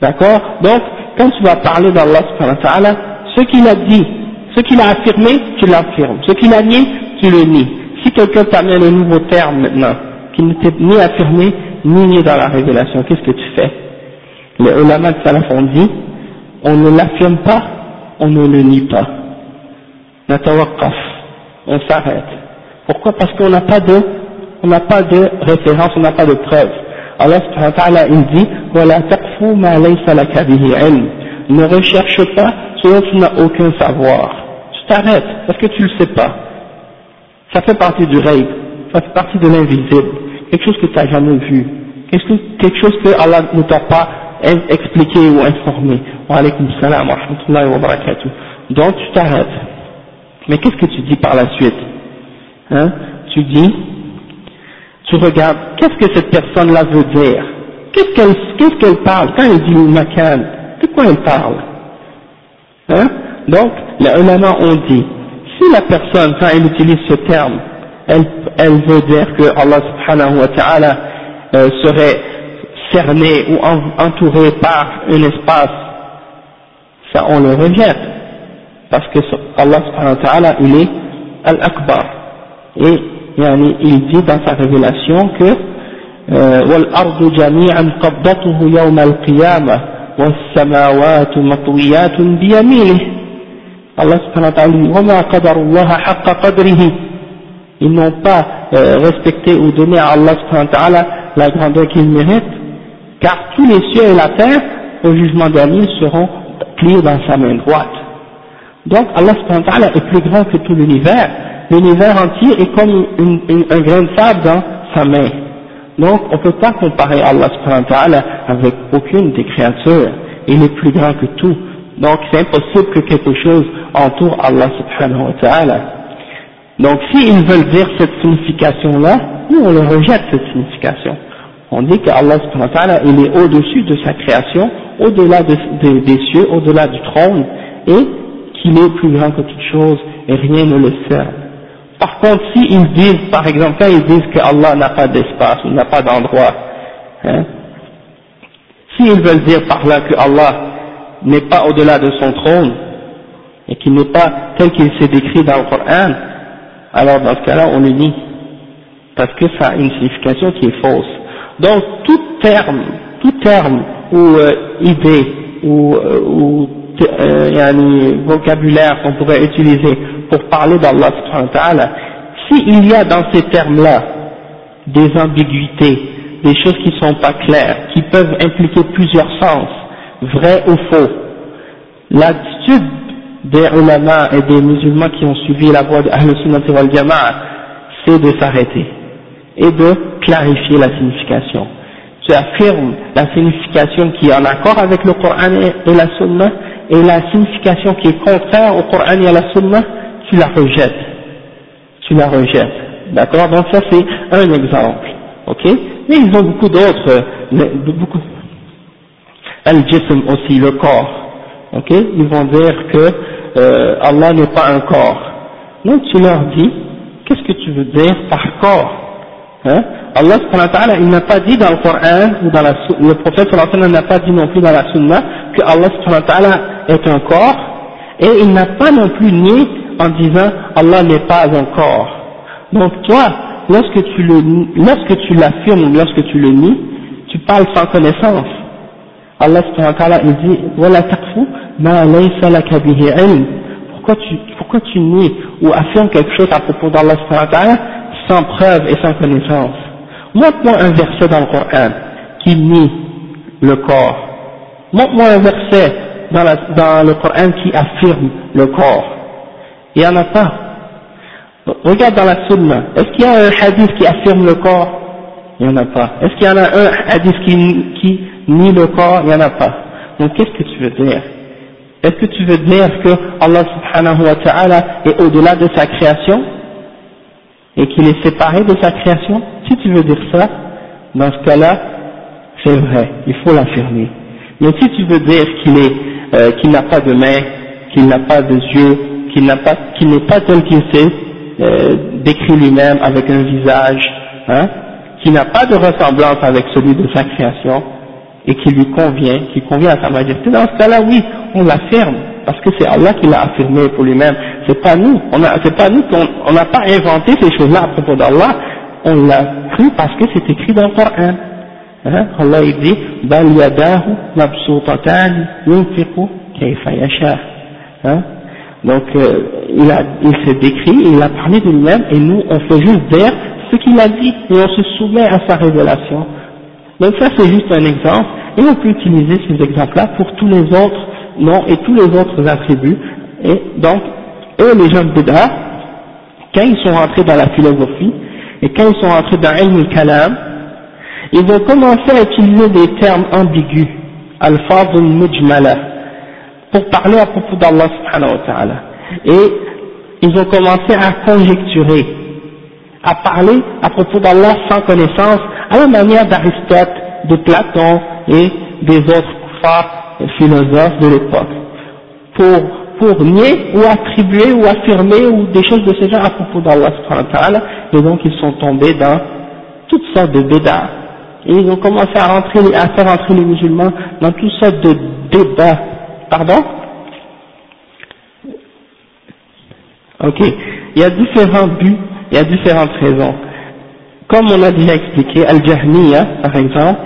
D'accord? Donc, quand tu vas parler d'Allah subhanahu wa ta'ala, ce qu'il a dit, ce qu'il a affirmé, tu l'affirmes. Ce qu'il a nié, tu le nies. Si quelqu'un t'amène un nouveau terme maintenant, qui n'était ni affirmé, nié dans la révélation, qu'est-ce que tu fais? Les ulama de salaf ont dit, on ne l'affirme pas, on ne le nie pas. on s'arrête. Pourquoi? Parce qu'on n'a pas de, on n'a pas de référence, on n'a pas de preuve. Allah subhanahu wa il dit, Ne recherche pas ce dont tu n'as aucun savoir. Tu t'arrêtes, parce que tu ne le sais pas. Ça fait partie du rêve, ça fait partie de l'invisible, quelque chose que tu n'as jamais vu, quelque chose que Allah ne t'a pas expliquer ou informer. Wa alaykum salam wa rahmatullahi wa barakatuh. Donc tu t'arrêtes. Mais qu'est-ce que tu dis par la suite? Hein? Tu dis, tu regardes, qu'est-ce que cette personne-là veut dire? Qu'est-ce qu'elle qu'est-ce qu'elle parle? Quand elle dit makan, de quoi elle parle? Hein? Donc, les ulama ont dit, si la personne, quand elle utilise ce terme, elle, elle veut dire que Allah subhanahu wa ta'ala euh, serait cerné ou entouré par un espace, ça on le rejette, parce que Allah subhanahu wa ta'ala, il est Al-Akbar, et il dit dans sa révélation que والأرض جميعا قبضته يوم القيامة والسماوات مطويات بيمينه Allah subhanahu wa ta'ala dit وما قدر الله حق قدره ils n'ont pas euh, respecté ou donné à Allah la grandeur qu'il mérite car tous les cieux et la terre au jugement dernier seront pliés dans sa main droite. Donc Allah est plus grand que tout l'univers. L'univers entier est comme une, un grain de sable dans sa main. Donc on ne peut pas comparer Allah avec aucune des créatures. Il est plus grand que tout. Donc c'est impossible que quelque chose entoure Allah subhanahu wa ta'ala donc s'ils veulent dire cette signification-là, nous on le rejette cette signification. On dit qu'Allah il est au-dessus de sa création, au-delà de, des cieux, au-delà du trône, et qu'il est plus grand que toute chose et rien ne le sert. Par contre, s'ils disent, par exemple, quand ils disent que Allah n'a pas d'espace ou n'a pas d'endroit, hein, s'ils veulent dire par là que Allah n'est pas au-delà de son trône, et qu'il n'est pas tel qu'il s'est décrit dans le Coran, alors dans ce cas-là, on le nie, parce que ça a une signification qui est fausse. Donc, tout terme, tout terme ou euh, idée ou, euh, ou euh, vocabulaire qu'on pourrait utiliser pour parler d'Allah subhanahu s'il y a dans ces termes-là des ambiguïtés, des choses qui ne sont pas claires, qui peuvent impliquer plusieurs sens, vrai ou faux, l'attitude des ulama et des musulmans qui ont suivi la voie de Ahl Sunnah wal Jama'a, c'est de s'arrêter et de clarifier la signification. Tu affirmes la signification qui est en accord avec le Coran et la Sunna, et la signification qui est contraire au Coran et à la Sunna, tu la rejettes. Tu la rejettes. D'accord? Donc ça c'est un exemple. Ok? Mais ils ont beaucoup d'autres, beaucoup. Al-Jism aussi, le corps ok? Ils vont dire que euh, Allah n'est pas un corps. Donc tu leur dis, qu'est-ce que tu veux dire par corps hein? Allah il n'a pas dit dans le Coran ou dans la le prophète n'a pas dit non plus dans la Sunna que Allah est un corps et il n'a pas non plus nié en disant Allah n'est pas un corps. Donc toi, lorsque tu le lorsque tu l'affirmes, lorsque tu le nies, tu parles sans connaissance. Allah subhanahu wa ta'ala il dit voilà taqfu pourquoi tu pourquoi tu nies ou affirmes quelque chose à propos d'Allah sans preuve et sans connaissance? Montre-moi un verset dans le Coran qui nie le corps. Montre-moi un verset dans, la, dans le Coran qui affirme le corps. Il n'y en a pas. Regarde dans la sunna. Est-ce qu'il y a un hadith qui affirme le corps? Il n'y en a pas. Est-ce qu'il y en a un hadith qui, qui ni le corps, il n'y en a pas. Donc qu'est-ce que tu veux dire? Est-ce que tu veux dire que Allah subhanahu wa ta'ala est au-delà de sa création et qu'il est séparé de sa création? Si tu veux dire ça, dans ce cas-là, c'est vrai, il faut l'affirmer. Mais si tu veux dire qu'il euh, qu'il n'a pas de main, qu'il n'a pas de yeux, qu'il qu'il n'est pas tel qu'il s'est euh, décrit lui-même avec un visage, hein, qui n'a pas de ressemblance avec celui de sa création, et qui lui convient, qui convient à sa majesté, dans ce cas-là, oui, on l'affirme, parce que c'est Allah qui l'a affirmé pour lui-même, c'est pas nous, c'est pas nous qu'on n'a pas inventé ces choses-là à propos d'Allah, on l'a cru parce que c'est écrit dans le Coran. Hein? Allah il dit, kayfa yasha. Hein? Donc, euh, il, a, il s'est décrit, il a parlé de lui-même, et nous, on fait juste dire ce qu'il a dit, et on se soumet à sa révélation. Donc ça c'est juste un exemple, et on peut utiliser ces exemples-là pour tous les autres noms et tous les autres attributs. Et donc, eux les gens de quand ils sont rentrés dans la philosophie, et quand ils sont rentrés dans Ilm al-Kalam, ils ont commencé à utiliser des termes ambigus, al-fadl mujmala, pour parler à propos d'Allah subhanahu wa ta'ala. Et ils ont commencé à conjecturer, à parler à propos d'Allah sans connaissance, à la manière d'Aristote, de Platon et des autres philosophes de l'époque, pour, pour nier ou attribuer ou affirmer ou des choses de ce genre à propos d'Allah et donc ils sont tombés dans toutes sortes de bédas Et ils ont commencé à, rentrer, à faire entrer les musulmans dans toutes sortes de débats. Pardon? Ok. Il y a différents buts, il y a différentes raisons. Comme on a déjà expliqué, Al-Jahmiya, par exemple,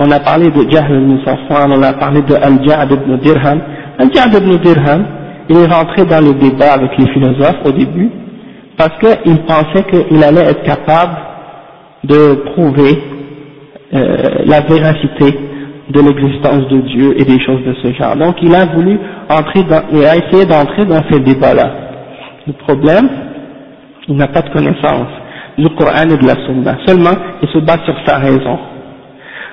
on a parlé de Jahl ibn Safwan, on a parlé de Al-Ja'd ibn Dirham. Al-Ja'd ibn Dirham, il est rentré dans le débat avec les philosophes au début, parce qu'il pensait qu'il allait être capable de prouver euh, la véracité de l'existence de Dieu et des choses de ce genre. Donc il a voulu entrer dans, a essayé d'entrer dans ce débat-là. Le problème, il n'a pas de connaissance du Coran et de la Sunna. Seulement, il se base sur sa raison.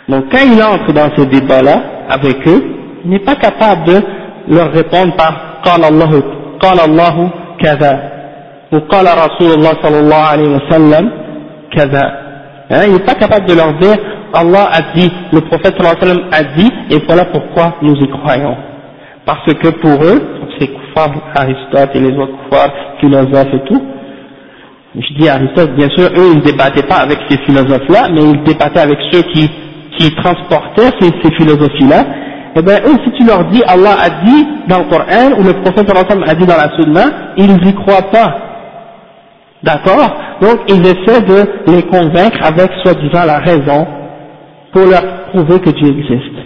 Donc quand il entre dans ce débat-là avec eux, il n'est pas capable de leur répondre par قال الله قال الله كذا وقال رسول الله صلى الله عليه وسلم كذا hein, il n'est pas capable de leur dire Allah a dit, le prophète sallallahu alayhi wa sallam a dit et voilà pourquoi nous y croyons parce que pour eux, ces kuffars, Aristote et les autres kuffars, philosophes et tout, je dis Aristote, bien sûr, eux ils ne débattaient pas avec ces philosophes-là, mais ils débattaient avec ceux qui, qui transportaient ces, ces philosophies-là, eh bien eux, si tu leur dis Allah a dit dans le Coran, ou le prophète a dit dans la Sunna, ils n'y croient pas. D'accord? Donc ils essaient de les convaincre avec soi-disant la raison pour leur prouver que Dieu existe.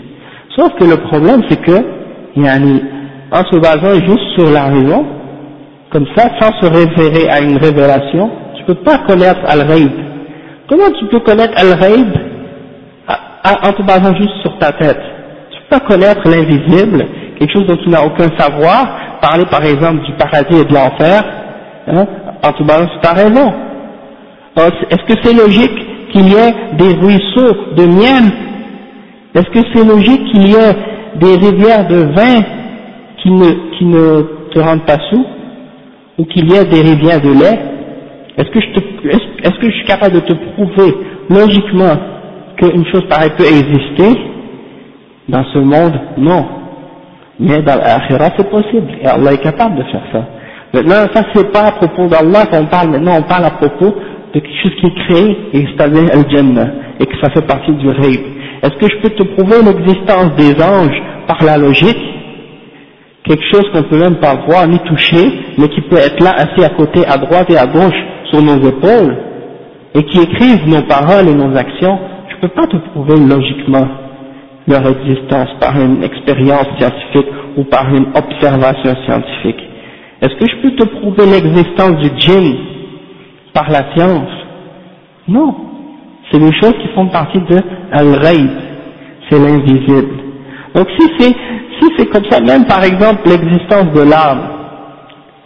Sauf que le problème c'est que, en se basant juste sur la raison, comme ça, sans se référer à une révélation, tu peux pas connaître Al-Ghaib. Comment tu peux connaître Al-Ghaib en te basant juste sur ta tête? Pas connaître l'invisible, quelque chose dont tu n'as aucun savoir, parler par exemple du paradis et de l'enfer, hein, en te basant sur ta raison. Est-ce que c'est logique qu'il y ait des ruisseaux de miel? Est-ce que c'est logique qu'il y ait des rivières de vin qui ne, qui ne te rendent pas sous? Ou qu'il y ait des rivières de lait Est-ce que, je suis capable de te prouver logiquement qu'une chose pareille peut exister dans ce monde, non. Mais dans l'akhirah, c'est possible. Et Allah est capable de faire ça. Maintenant, ça c'est pas à propos d'Allah qu'on parle, maintenant on parle à propos de quelque chose qui est créé, et c'est-à-dire Al-Jannah, et que ça fait partie du rêve. Est-ce que je peux te prouver l'existence des anges par la logique? Quelque chose qu'on peut même pas voir ni toucher, mais qui peut être là assis à côté, à droite et à gauche, sur nos épaules, et qui écrivent nos paroles et nos actions, je peux pas te prouver logiquement leur existence par une expérience scientifique ou par une observation scientifique. Est-ce que je peux te prouver l'existence du djinn par la science? Non. C'est des choses qui font partie de al-ghaib, c'est l'invisible. Donc si c'est si c'est comme ça, même par exemple l'existence de l'âme,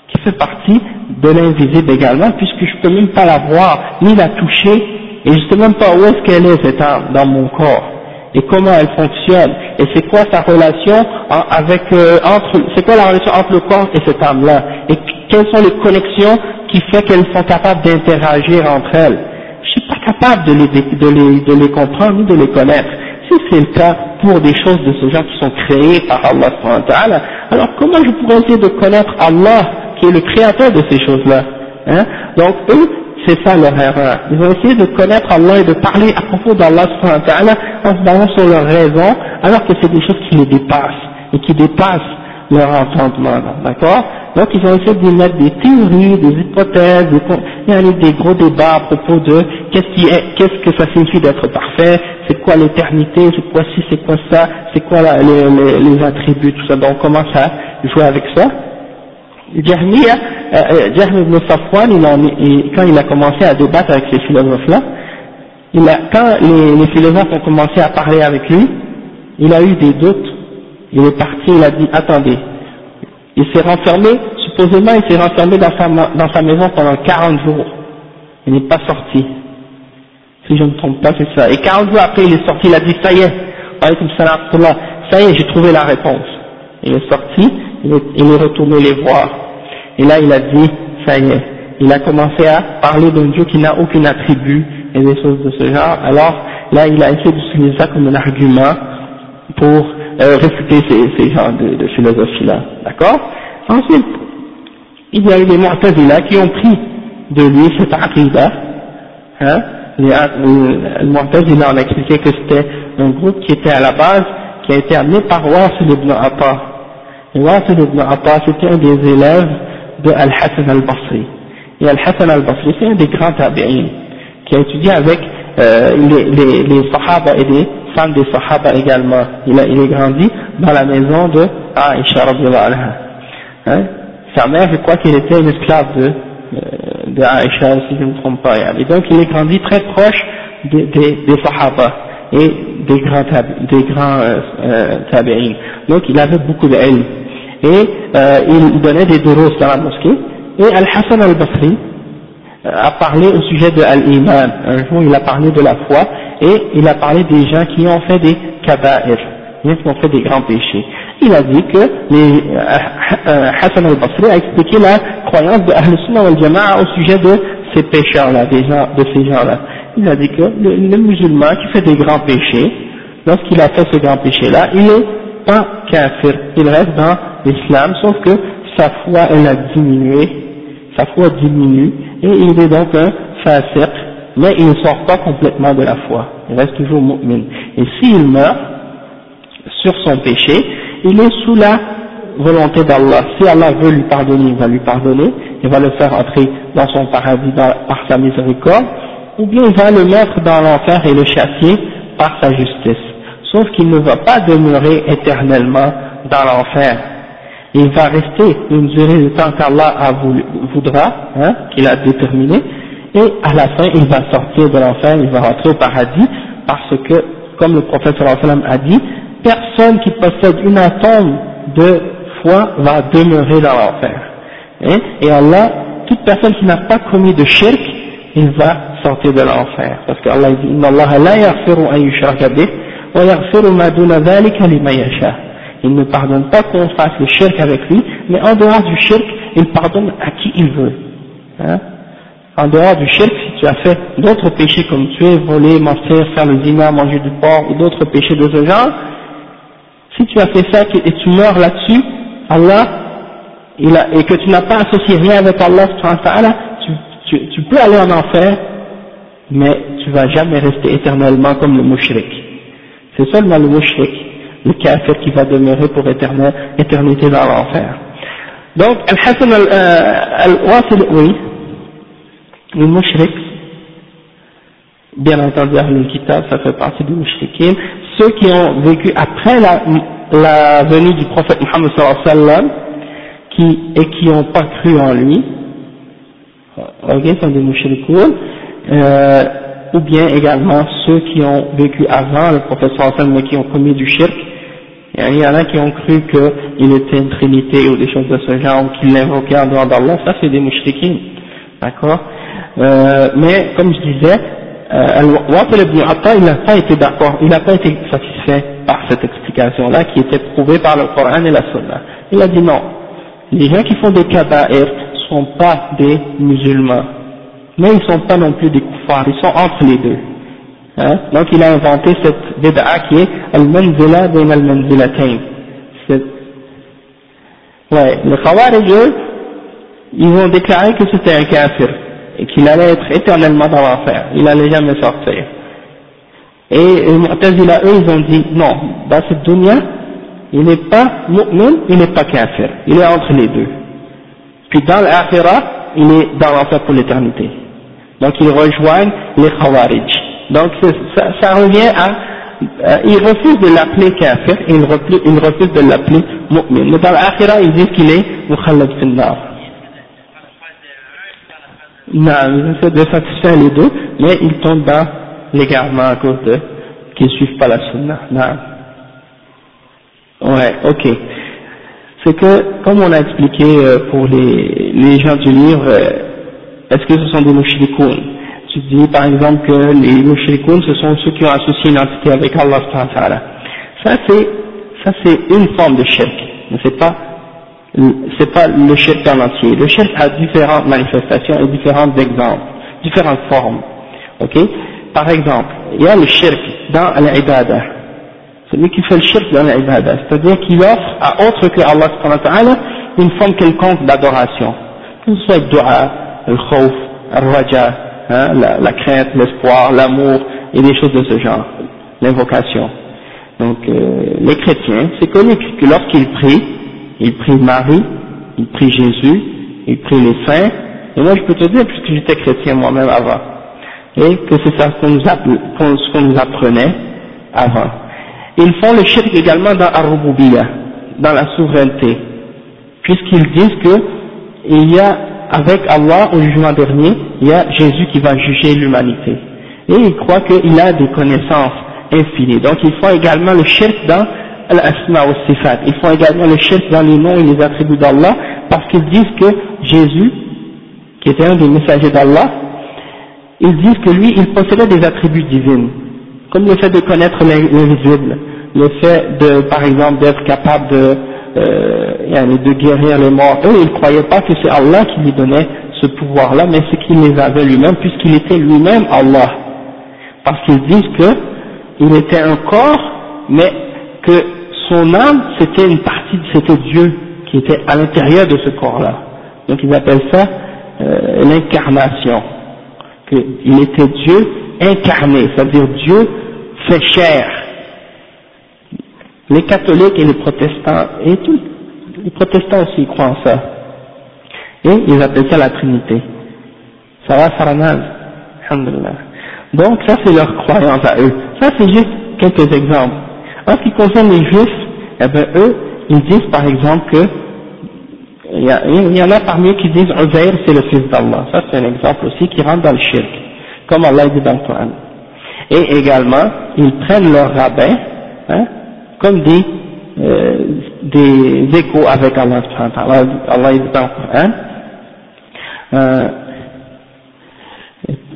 qui fait partie de l'invisible également, puisque je peux même pas la voir, ni la toucher, et je sais même pas où est-ce qu'elle est cette âme dans mon corps et comment elle fonctionne et c'est quoi sa relation avec euh, entre c'est quoi la relation entre le corps et cette âme là et quelles sont les connexions qui fait qu'elles sont capables d'interagir entre elles. Je suis pas capable de les, de les de les comprendre ni de les connaître si c'est le cas pour des choses de ce genre qui sont créées par Allah alors comment je pourrais essayer de connaître Allah qui est le créateur de ces choses là hein? Donc eux c'est ça leur erreur. Ils ont essayé de connaître Allah et de parler à propos d'Allah en se basant sur leur raison, alors que c'est des choses qui les dépassent et qui dépassent leur entendement, d'accord? Donc ils ont essayé de mettre des théories, des hypothèses, des, il des gros débats à propos de qu'est-ce que ça signifie d'être parfait, c'est quoi l'éternité, c'est quoi ci, c'est quoi ça, c'est quoi les, attributs, tout ça. Donc on commence à jouer avec ça. Jahmiya, euh, euh, Jahm ibn Safwan, il quand il a commencé à débattre avec ces philosophes-là, quand les, philosophes ont commencé à parler avec lui, il a eu des doutes, il est parti, il a dit, attendez, il s'est renfermé, supposément il s'est renfermé dans sa, maison pendant 40 jours, il n'est pas sorti, si je ne me trompe pas c'est ça, et 40 jours après il est sorti, il a dit, ça y est, ça y est, j'ai trouvé la réponse, il est sorti, il est, retourné les voir, et là il a dit, ça y est, il a commencé à parler d'un Dieu qui n'a aucun attribut et des choses de ce genre. Alors là il a essayé d'utiliser ça comme un argument pour euh, réfuter ces, ces genres de, de philosophie-là. D'accord Ensuite, il y a eu des Mu'tazila qui ont pris de lui cette aqidah, hein, le Mu'tazila on a expliqué que c'était un groupe qui était à la base, qui a été amené par Wasil ibn Atta. Et ibn Atta, c'était un des élèves de Al-Hassan al-Basri. Et Al-Hassan al-Basri, c'est un des grands tabi'in, qui a étudié avec euh, les, les, les Sahaba et les femmes des Sahaba également. Il, a, est grandi dans la maison de Aisha. Hein? Sa mère, je crois qu'elle était une esclave de, euh, de Aisha, si je ne me trompe pas. Et donc il est grandi très proche des, Sahaba et des grands, des euh, euh. Donc il avait beaucoup d'elle. Et il donnait des duros dans la mosquée. Et Al-Hassan al-Basri a parlé au sujet de Al-Iman. Un jour il a parlé de la foi et il a parlé des gens qui ont fait des kaba'ir, qui ont fait des grands péchés. Il a dit que les, Hassan al-Basri a expliqué la croyance de Ahl-Sunnah al-Jama'a au sujet de ces pécheurs-là, de ces gens-là il a dit que le, musulman qui fait des grands péchés, lorsqu'il a fait ce grand péché-là, il n'est pas kafir, il reste dans l'islam, sauf que sa foi, elle a diminué, sa foi diminue, et il est donc un fasir, mais il ne sort pas complètement de la foi, il reste toujours mu'min. Et s'il meurt sur son péché, il est sous la volonté d'Allah. Si Allah veut lui pardonner, il va lui pardonner, il va le faire entrer dans son paradis par sa miséricorde, ou bien il va le mettre dans l'enfer et le chasser par sa justice. Sauf qu'il ne va pas demeurer éternellement dans l'enfer. Il va rester une durée de temps qu'Allah voudra, hein, qu'il a déterminé, et à la fin il va sortir de l'enfer, il va rentrer au paradis, parce que, comme le prophète a dit, personne qui possède une atome de foi va demeurer dans l'enfer. Hein, et Allah, toute personne qui n'a pas commis de shirk, il va sortir de l'enfer. Parce qu'Allah dit Inna Allah la yaghfiru an wa yaghfiru ma. Il ne pardonne pas qu'on fasse le shirk avec lui, mais en dehors du shirk, il pardonne à qui il veut. Hein? En dehors du shirk, si tu as fait d'autres péchés comme tuer, voler, mentir, faire le zina, manger du porc ou d'autres péchés de ce genre, si tu as fait ça et tu meurs là-dessus, Allah, et que tu n'as pas associé rien avec Allah, tu, tu, peux aller en enfer mais tu vas jamais rester éternellement comme le mouchrik. C'est seulement le mouchrik, le kafir qui va demeurer pour éternité dans l'enfer. Donc, Al-Hassan al-Wasil, oui, le mouchrik, bien entendu, le kitab, ça fait partie du mouchrikin, ceux qui ont vécu après la, venue du prophète Muhammad sallallahu qui, et qui n'ont pas cru en lui, ok, sont des mouchrikoun, euh, ou bien également ceux qui ont vécu avant le professeur Hassan mais qui ont commis du shirk. Il y en a qui ont cru qu'il était une trinité ou des choses de ce genre, qu'il l'invoquait en dehors d'Allah, ça c'est des mouchriquins, d'accord? Euh, Mais comme je disais, euh, ibn Atta, il n'a pas été d'accord, il n'a pas été satisfait par cette explication-là qui était prouvée par le Coran et la Sunna. Il a dit non, les gens qui font des kaba'ir ne sont pas des musulmans, mais ils ne sont pas non plus des kuffars, ils sont entre les deux. Hein? Donc il a inventé cette bid'a qui est al-manzila bin al-manzilatayn. Ouais, les khawarij, ils ont déclaré que c'était un kafir et qu'il allait être éternellement dans l'enfer, il n'allait jamais sortir. Et les Mu'tazila, eux, ils ont dit, non, dans cette dunya, il n'est pas mu'min, il n'est pas kafir, il est entre les deux. Puis dans l'akhirah, il est dans l'enfer pour l'éternité. Donc ils rejoignent les Khawarij. Donc ça, revient à, euh, refusent de l'appeler kafir, et refusent, ils refusent de l'appeler mu'min. Mais dans l'akhira, ils disent qu'il est mukhallad finnar. Non, ils essaient de satisfaire les deux, mais ils tombent dans l'égarement à cause de qu'ils ne suivent pas la sunna. Non. Ouais, ok. C'est que, comme on a expliqué euh, pour les, les gens du livre, euh, est-ce que ce sont des mushrikoun Tu dis par exemple que les mushrikoun ce sont ceux qui ont associé une entité avec Allah Ça c'est, ça c'est une forme de shirk, mais c'est pas, c'est pas le shirk en entier. Le shirk a différentes manifestations et différents exemples, différentes formes. Ok? Par exemple, il y a le shirk dans l'ibada. Celui qui fait le shirk dans l'ibada, c'est-à-dire qu'il offre à autre que Allah une forme quelconque d'adoration, que ce soit dua, le khawf, le raja, hein, la, crainte, l'espoir, l'amour et des choses de ce genre, l'invocation. Donc euh, les chrétiens, c'est connu que lorsqu'ils prient, ils prient Marie, ils prient Jésus, ils prient les saints, et moi je peux te dire, puisque j'étais chrétien moi-même avant, et que c'est ça qu'on nous, apprenait avant. Ils font le shirk également dans Arububiyya, dans la souveraineté, puisqu'ils disent que il y a avec Allah au jugement dernier, il y a Jésus qui va juger l'humanité. Et ils croient qu'il a des connaissances infinies. Donc ils font également le shirk dans l'asma ou sifat. Ils font également le shirk dans les noms et les attributs d'Allah parce qu'ils disent que Jésus, qui était un des messagers d'Allah, ils disent que lui, il possédait des attributs divins, comme le fait de connaître l'invisible, le fait de, par exemple, d'être capable de, euh, de guérir les morts. Eux, ils ne croyaient pas que c'est Allah qui lui donnait ce pouvoir-là, mais c'est qu'il les avait lui-même, puisqu'il était lui-même Allah. Parce qu'ils disent que il était un corps, mais que son âme, c'était une partie, c'était Dieu qui était à l'intérieur de ce corps-là. Donc ils appellent ça euh, l'incarnation qu'il était Dieu incarné, c'est-à-dire Dieu fait chair. Les catholiques et les protestants, et tous, les protestants aussi croient en ça. Et ils appellent ça la Trinité. Ça va, Saranaz Alhamdulillah. Donc ça c'est leur croyance à eux. Ça c'est juste quelques exemples. En ce qui concerne les juifs, eh bien eux, ils disent par exemple que il y, en a parmi eux qui disent Uzair c'est le fils d'Allah. Ça c'est un exemple aussi qui rentre dans le shirk, comme Allah dit dans le Coran. Et également, ils prennent leur rabbin hein, comme des, euh, des échos avec Allah. Allah dit dans le Coran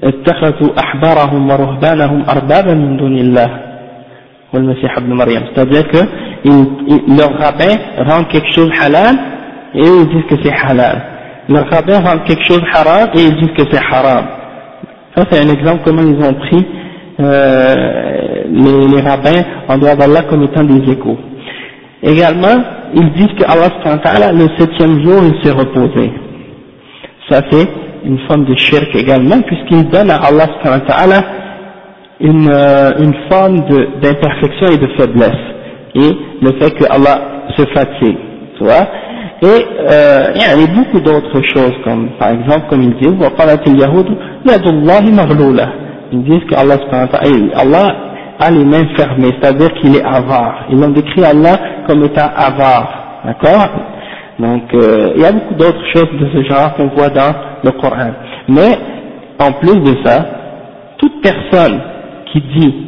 اتخذوا أحبارهم ورهبانهم أربابا من دون الله والمسيح ابن مريم c'est-à-dire que leur rabbin rend quelque chose halal et ils disent que c'est halal. Le rabbin rend quelque chose haram et ils disent que c'est haram. Ça c'est un exemple comment ils ont pris euh, les, les, rabbins en dehors d'Allah comme étant des échos. Également, ils disent que Allah le septième jour il s'est reposé. Ça c'est une forme de shirk également puisqu'il donne à Allah une, euh, une forme d'imperfection et de faiblesse et le fait que Allah se fatigue. Tu vois et euh, il y a beaucoup d'autres choses, comme par exemple, comme ils disent, ils disent qu'Allah Allah a les mains fermées, c'est-à-dire qu'il est avare. Ils ont décrit Allah comme étant avare, d'accord Donc euh, il y a beaucoup d'autres choses de ce genre qu'on voit dans le Coran. Mais en plus de ça, toute personne qui dit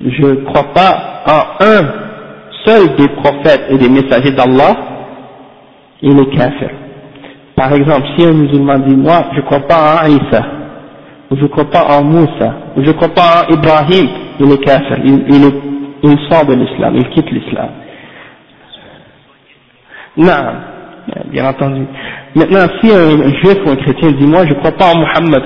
je ne crois pas en un seul des prophètes et des messagers d'Allah, il est kafir. Par exemple, si un musulman dit, moi, je ne crois pas en Isa, ou je crois pas en Moussa, ou je crois pas en Ibrahim, il est kafir, il, il sort de l'islam, il quitte l'islam. Non, bien entendu. Maintenant, si un, juif ou un chrétien dit, moi, je crois pas en Muhammad,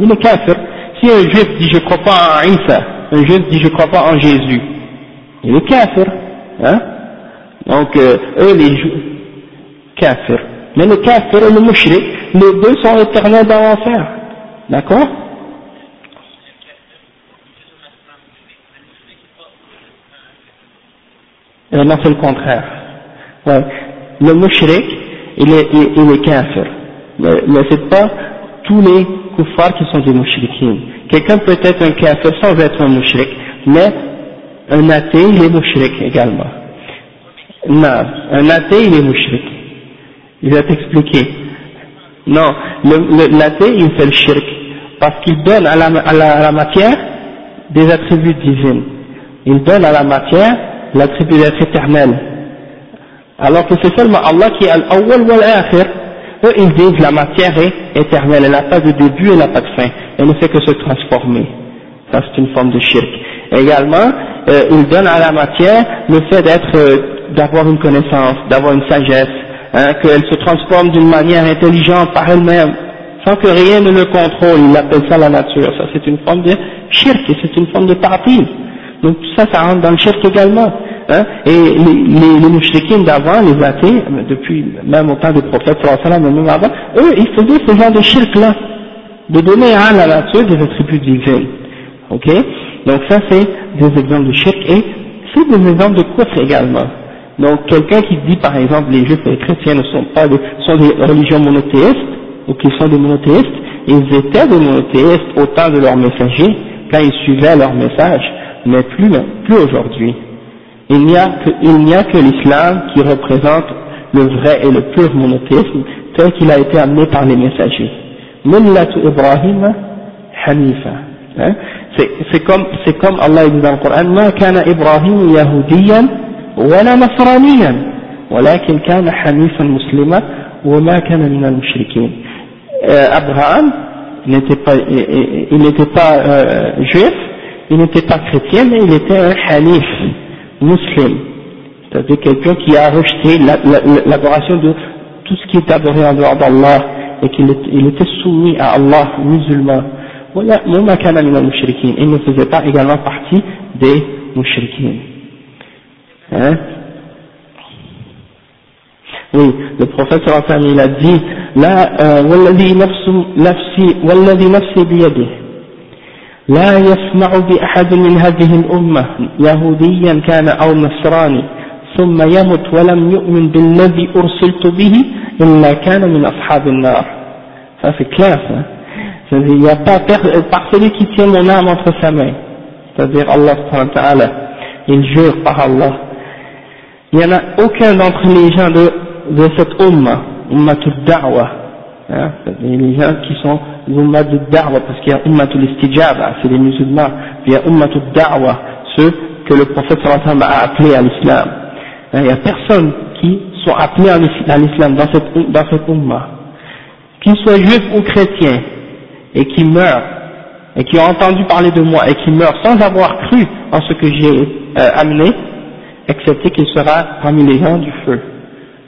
il est kafir. Si un juif dit, je crois pas en Isa, un juif dit, je crois pas en Jésus, il est kafir. Hein? Donc, euh, eux, les juifs, kafir. Mais le kafir et le mushrik, les deux sont éternels dans l'enfer. D'accord euh, Non, c'est le contraire. Ouais. Le mushrik, il est, il, est kafir. Mais, mais c'est pas tous les kuffars qui sont des mushrikin. Quelqu'un peut être un kafir sans être un mushrik, mais un athée, il est mushrik également. Non, un athée, il est mushrik. Il va t'expliquer. Non, l'athée, il fait le shirk, parce qu'il donne à la, matière des attributs divins. Il donne à la matière l'attribut d'être éternel. Alors que c'est seulement Allah qui est al-awwal wal-akhir. Eux, ils disent la matière est éternelle, elle n'a pas de début, elle n'a pas de fin, elle ne fait que se transformer. Ça, c'est une forme de shirk. Également, euh, il donne à la matière le fait d'être, euh, d'avoir une connaissance, d'avoir une sagesse, hein, qu'elle se transforme d'une manière intelligente par elle-même, sans que rien ne le contrôle, il appelle ça la nature, ça c'est une forme de shirk, c'est une forme de partie. Donc ça, ça rentre dans le shirk également. Hein, et les, les, les d'avant, les athées, depuis même au temps des prophètes, même avant, eux, ils faisaient ce genre de shirk là. de donner à la nature des attributs divins. Ok? Donc ça c'est des exemples de shirk et c'est des exemples de kufr également. Donc quelqu'un qui dit par exemple les juifs et les chrétiens ne sont pas des, sont des religions monothéistes, ou qu'ils sont des monothéistes, ils étaient des monothéistes au temps de leurs messagers, quand ils suivaient leur message, mais plus, plus aujourd'hui. Il n'y a que, il n'y a que l'islam qui représente le vrai et le pur monothéisme tel qu'il a été amené par les messagers. Ibrahim Hanifa. Hein? C'est comme, c'est comme Allah dit dans le Coran, ما كان إبراهيم يهوديا ولا نصرانيا ولكن كان حنيفا مسلما وما كان من المشركين. Abraham n'était pas, il n'était pas euh, juif, il n'était pas chrétien, mais il était un hanif, musulman. C'est-à-dire quelqu'un qui a rejeté l'adoration de tout ce qui est adoré en dehors d'Allah et qu'il était soumis à Allah musulman. Il ne faisait pas également partie des mushrikin. Hein oui, le prophète il a dit لا والذي نفس نفسي والذي نفسي بيده لا يسمع بأحد من هذه الأمة يهوديا كان أو نصراني ثم يمت ولم يؤمن بالذي أرسلت به إلا كان من أصحاب النار ça c'est clair ça il n'y a pas par celui qui tient mon âme entre sa main c'est-à-dire Allah subhanahu wa ta'ala il jure par Allah il n'y en a aucun d'entre les gens de, de cette umma ummatul da'wa hein, les gens qui sont ummatul da'wa parce qu'il y a ummatul istijaba c'est les musulmans puis il y a ummatul da'wa ceux que le prophète sallallahu a appelés à l'islam. Hein, il n'y a personne qui soit appelé à l'islam dans cette, dans cette umma, qu'il soit juif ou chrétien, et qui meurt, et qui a entendu parler de moi, et qui meurt sans avoir cru en ce que j'ai euh, amené, excepté qu'il sera parmi les gens du feu,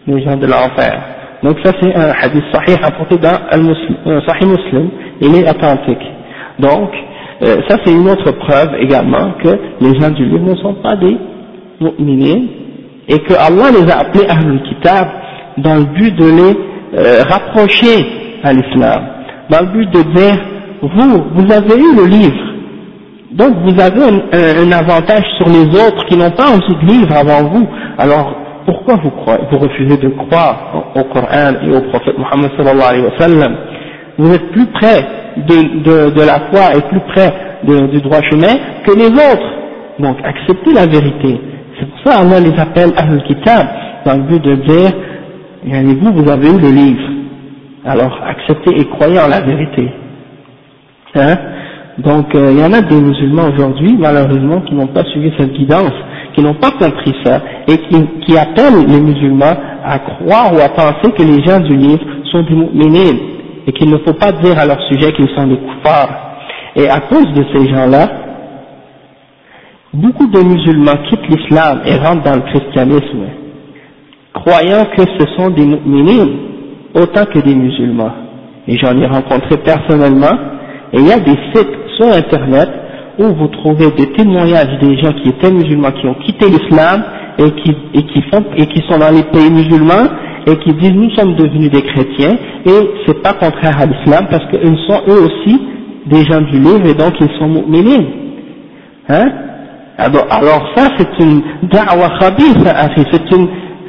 les gens de l'enfer. Donc ça c'est un hadith sahih apporté dans un sahih muslim, il est authentique. Donc, euh, ça c'est une autre preuve également que les gens du livre ne sont pas des mu'minines, et que Allah les a appelés Ahlul Kitab dans le but de les euh, rapprocher à l'islam, dans le but de dire, vous, vous avez eu le livre, donc vous avez un, avantage sur les autres qui n'ont pas aussi de livre avant vous, alors pourquoi vous, croyez, vous refusez de croire au, Coran et au prophète Mohammed sallallahu alayhi wa sallam? Vous êtes plus près de, de, la foi et plus près du droit chemin que les autres, donc acceptez la vérité. C'est pour ça Allah les appelle Ahl Kitab, dans le but de dire, vous, vous avez eu le livre, alors acceptez et croyez en la vérité. Hein? Donc euh, il y en a des musulmans aujourd'hui, malheureusement, qui n'ont pas suivi cette guidance, qui n'ont pas compris ça, et qui, appellent les musulmans à croire ou à penser que les gens du livre sont des mu'minines, et qu'il ne faut pas dire à leur sujet qu'ils sont des koufars. Et à cause de ces gens-là, beaucoup de musulmans quittent l'islam et rentrent dans le christianisme, croyant que ce sont des musulmans autant que des musulmans. Et j'en ai rencontré personnellement, et il y a des sites sur internet où vous trouvez des témoignages des gens qui étaient musulmans, qui ont quitté l'islam et qui, et qui et qui sont dans les pays musulmans et qui disent nous sommes devenus des chrétiens et c'est pas contraire à l'islam parce qu'ils sont eux aussi des gens du livre et donc ils sont musulmans. Hein? Alors, ça c'est une da'wa c'est une,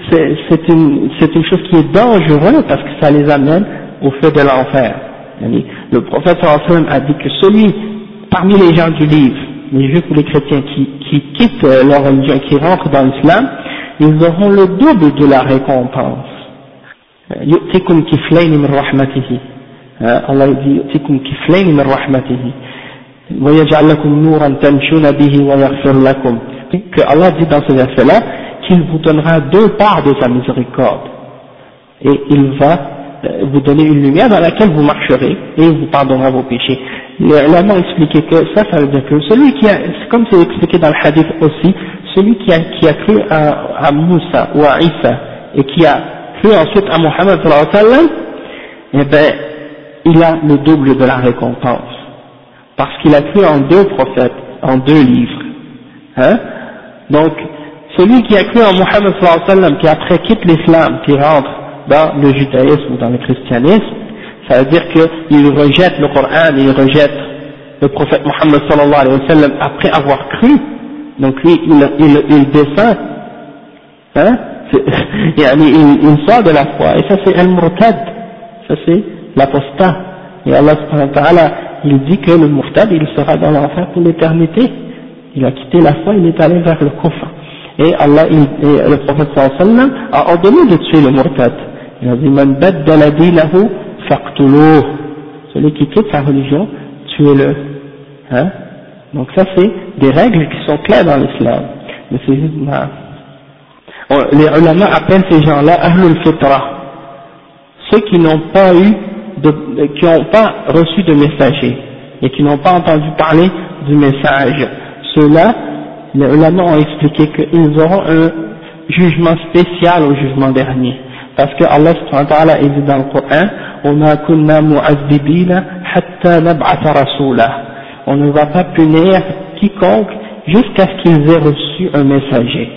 c'est une, c'est une chose qui est dangereuse parce que ça les amène au feu de l'enfer. Le prophète a dit que celui parmi les gens du livre, les juifs ou les chrétiens qui, qui quittent leur religion et qui rentrent dans l'islam, ils auront le double de la récompense. يؤتكم كفلين من رحمته Allah dit يؤتكم كفلين من رحمته que Allah dit dans ce verset-là qu'il vous donnera deux parts de sa miséricorde et il va euh, vous donner une lumière dans laquelle vous marcherez et vous pardonnera vos péchés. A expliqué que ça, ça veut dire que celui qui a, comme c'est expliqué dans le hadith aussi, celui qui a, qui a cru à, à Moussa ou à Isa et qui a cru ensuite à Mohammed eh ben, il a le double de la récompense parce qu'il a cru en deux prophètes, en deux livres. Hein? Donc, celui qui a cru en Mohammed qui après quitte l'islam, qui rentre dans le judaïsme ou dans le christianisme, Ça veut dire qu'ils rejettent le Coran, ils rejettent le prophète Mohammed sallallahu alayhi wa sallam après avoir cru. Donc lui, il, il, il descend, hein, (laughs) il, il sort de la foi. Et ça c'est al-murtad, ça c'est l'apostat. Et Allah subhanahu wa ta'ala, il dit que le murtad, il sera dans l'enfer pour l'éternité. Il a quitté la foi, il est allé vers le kufr. Et Allah, et le prophète sallallahu alayhi wa sallam a ordonné de tuer le murtad. Il a dit, man baddala dinahu faqtuluh. Celui qui quitte sa religion, tuez-le. Hein? Donc ça c'est des règles qui sont claires dans l'islam. Mais c'est les ulama appellent ces gens-là ahlul fitra. Ceux qui n'ont pas eu de, qui n'ont pas reçu de messager et qui n'ont pas entendu parler du message. Ceux-là, les ulama ont expliqué qu'ils auront un jugement spécial au jugement dernier. Parce que Allah subhanahu wa ta'ala dit dans le Coran, وَمَا كُنَّا مُعَذِّبِينَ حَتَّى نَبْعَثَ رَسُولًا On ne va pas punir quiconque jusqu'à ce qu'ils aient reçu un messager.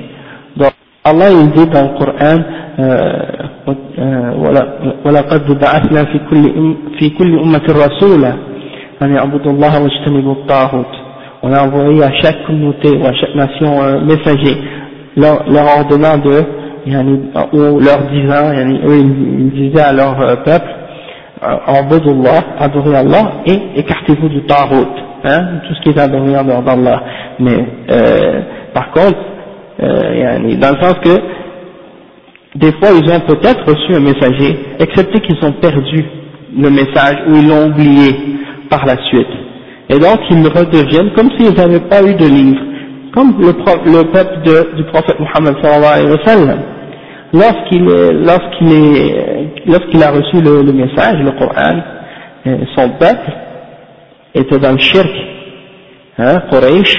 Donc Allah il dit dans le Coran, وَلَقَدْ بَعَثْنَا في كل, في كل أمة رسولا أن يعبدوا الله واجتنبوا الطاغوت On a envoyé à chaque communauté ou à chaque nation un messager leur, leur ordonnant de ou leur disant, ils, disaient à leur euh, peuple, Allah, adorez Allah et écartez-vous du tarot, hein, tout ce qui est adoré en dehors d'Allah. Mais euh, par contre, euh, dans le sens que des fois ils ont peut-être reçu un messager, excepté qu'ils ont perdu le message ou ils l'ont oublié par la suite. Et donc ils redeviennent comme s'ils n'avaient pas eu de livre comme le, le peuple du prophète Muhammad sallallahu alayhi wa sallam, lorsqu'il a reçu le, le, message, le Coran, euh, son peuple était dans le shirk, hein, Quraysh,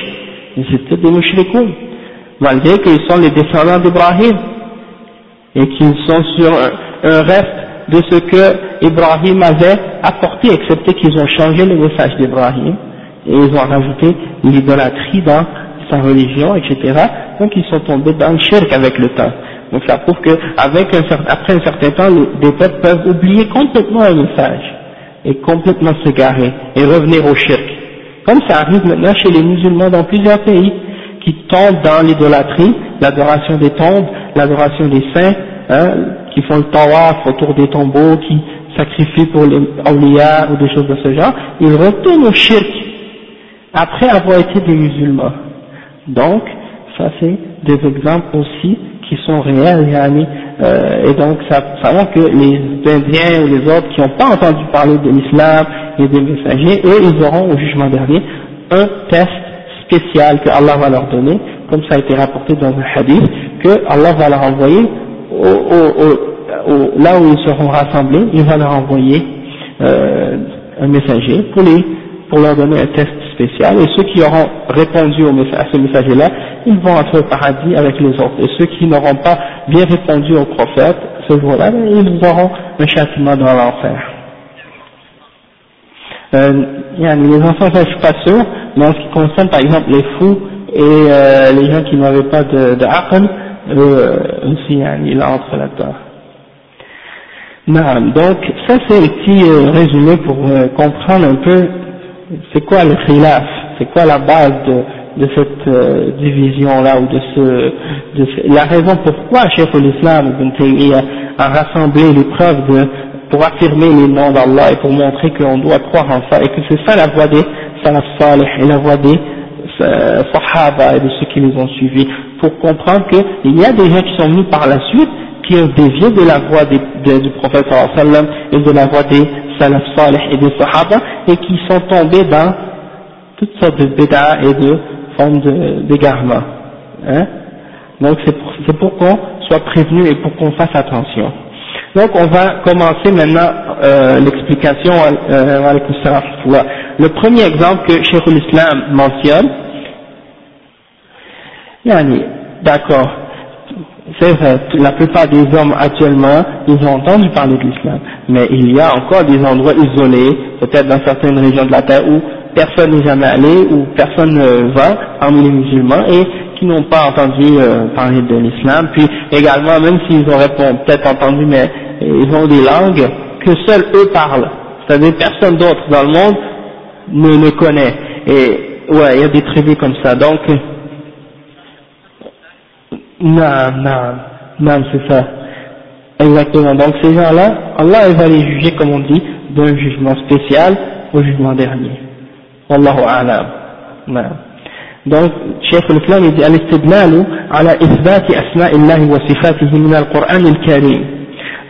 ils étaient des mushrikoun, malgré qu'ils sont les descendants d'Ibrahim, et qu'ils sont sur un, un, reste de ce que Ibrahim avait apporté, excepté qu'ils ont changé le message d'Ibrahim, et ils ont rajouté l'idolâtrie dans sa religion, etc. Donc ils sont tombés dans le shirk avec le temps. Donc ça prouve qu'après un, après un certain temps, des peuples peuvent oublier complètement un message et complètement s'égarer et revenir au shirk. Comme ça arrive maintenant chez les musulmans dans plusieurs pays qui tombent dans l'idolâtrie, l'adoration des tombes, l'adoration des saints, hein, qui font le tawaf autour des tombeaux, qui sacrifient pour les awliya ou des choses de ce genre, ils retournent au shirk après avoir été des musulmans. Donc, ça c'est des exemples aussi qui sont réels, euh, et donc ça, ça que les Indiens ou les autres qui n'ont pas entendu parler de l'islam et des messagers, eux ils auront au jugement dernier un test spécial que Allah va leur donner, comme ça a été rapporté dans un hadith, que Allah va leur envoyer au, au, au, là où ils seront rassemblés, il va leur envoyer euh, un messager pour les pour leur donner un test spécial, et ceux qui auront répondu à ce messager-là, ils vont entrer au paradis avec les autres, et ceux qui n'auront pas bien répondu au prophète ce jour-là, ben, ils auront un châtiment dans l'enfer. Euh, les enfants, je suis pas sûr, mais en ce qui concerne par exemple les fous et euh, les gens qui n'avaient pas de, de aql, eux aussi, ils entrent là-dedans. donc ça c'est un petit euh, résumé pour euh, comprendre un peu c'est quoi le khilaf? C'est quoi la base de, de cette euh, division-là ou de ce, de la raison pourquoi Cheikh l'Islam a rassemblé les preuves de, pour affirmer les noms d'Allah et pour montrer qu'on doit croire en ça et que c'est ça la voie des salaf salih et la voie des euh, sahaba et de ceux qui les ont suivis. Pour comprendre qu'il y a des gens qui sont venus par la suite qui ont dévié de la voie des, du prophète et de la voie des salaf salih et des sahaba et qui sont tombés dans toutes sortes de bid'a et de formes d'égarement. Hein Donc c'est pour, qu'on soit prévenu et pour qu'on fasse attention. Donc on va commencer maintenant euh, l'explication euh, Le premier exemple que Cheikh l'Islam mentionne, yani, d'accord, c'est vrai, la plupart des hommes actuellement, ils ont entendu parler de l'islam, mais il y a encore des endroits isolés, peut-être dans certaines régions de la terre où personne n'est jamais allé, où personne ne va parmi les musulmans et qui n'ont pas entendu euh, parler de l'islam. Puis également, même s'ils auraient peut-être entendu, mais ils ont des langues que seuls eux parlent. C'est-à-dire personne d'autre dans le monde ne le connaît. Et ouais, il y a des tribus comme ça. Donc, non, non, non, c'est ça. Exactement. Donc ces gens-là, Allah va les juger, comme on dit, d'un jugement spécial au jugement dernier. Wallahu a'lam. Donc, Cheikh l'Islam dit al-istidlalu ala isbati asma'illahi wa sifatihi min al-Qur'an al-Karim.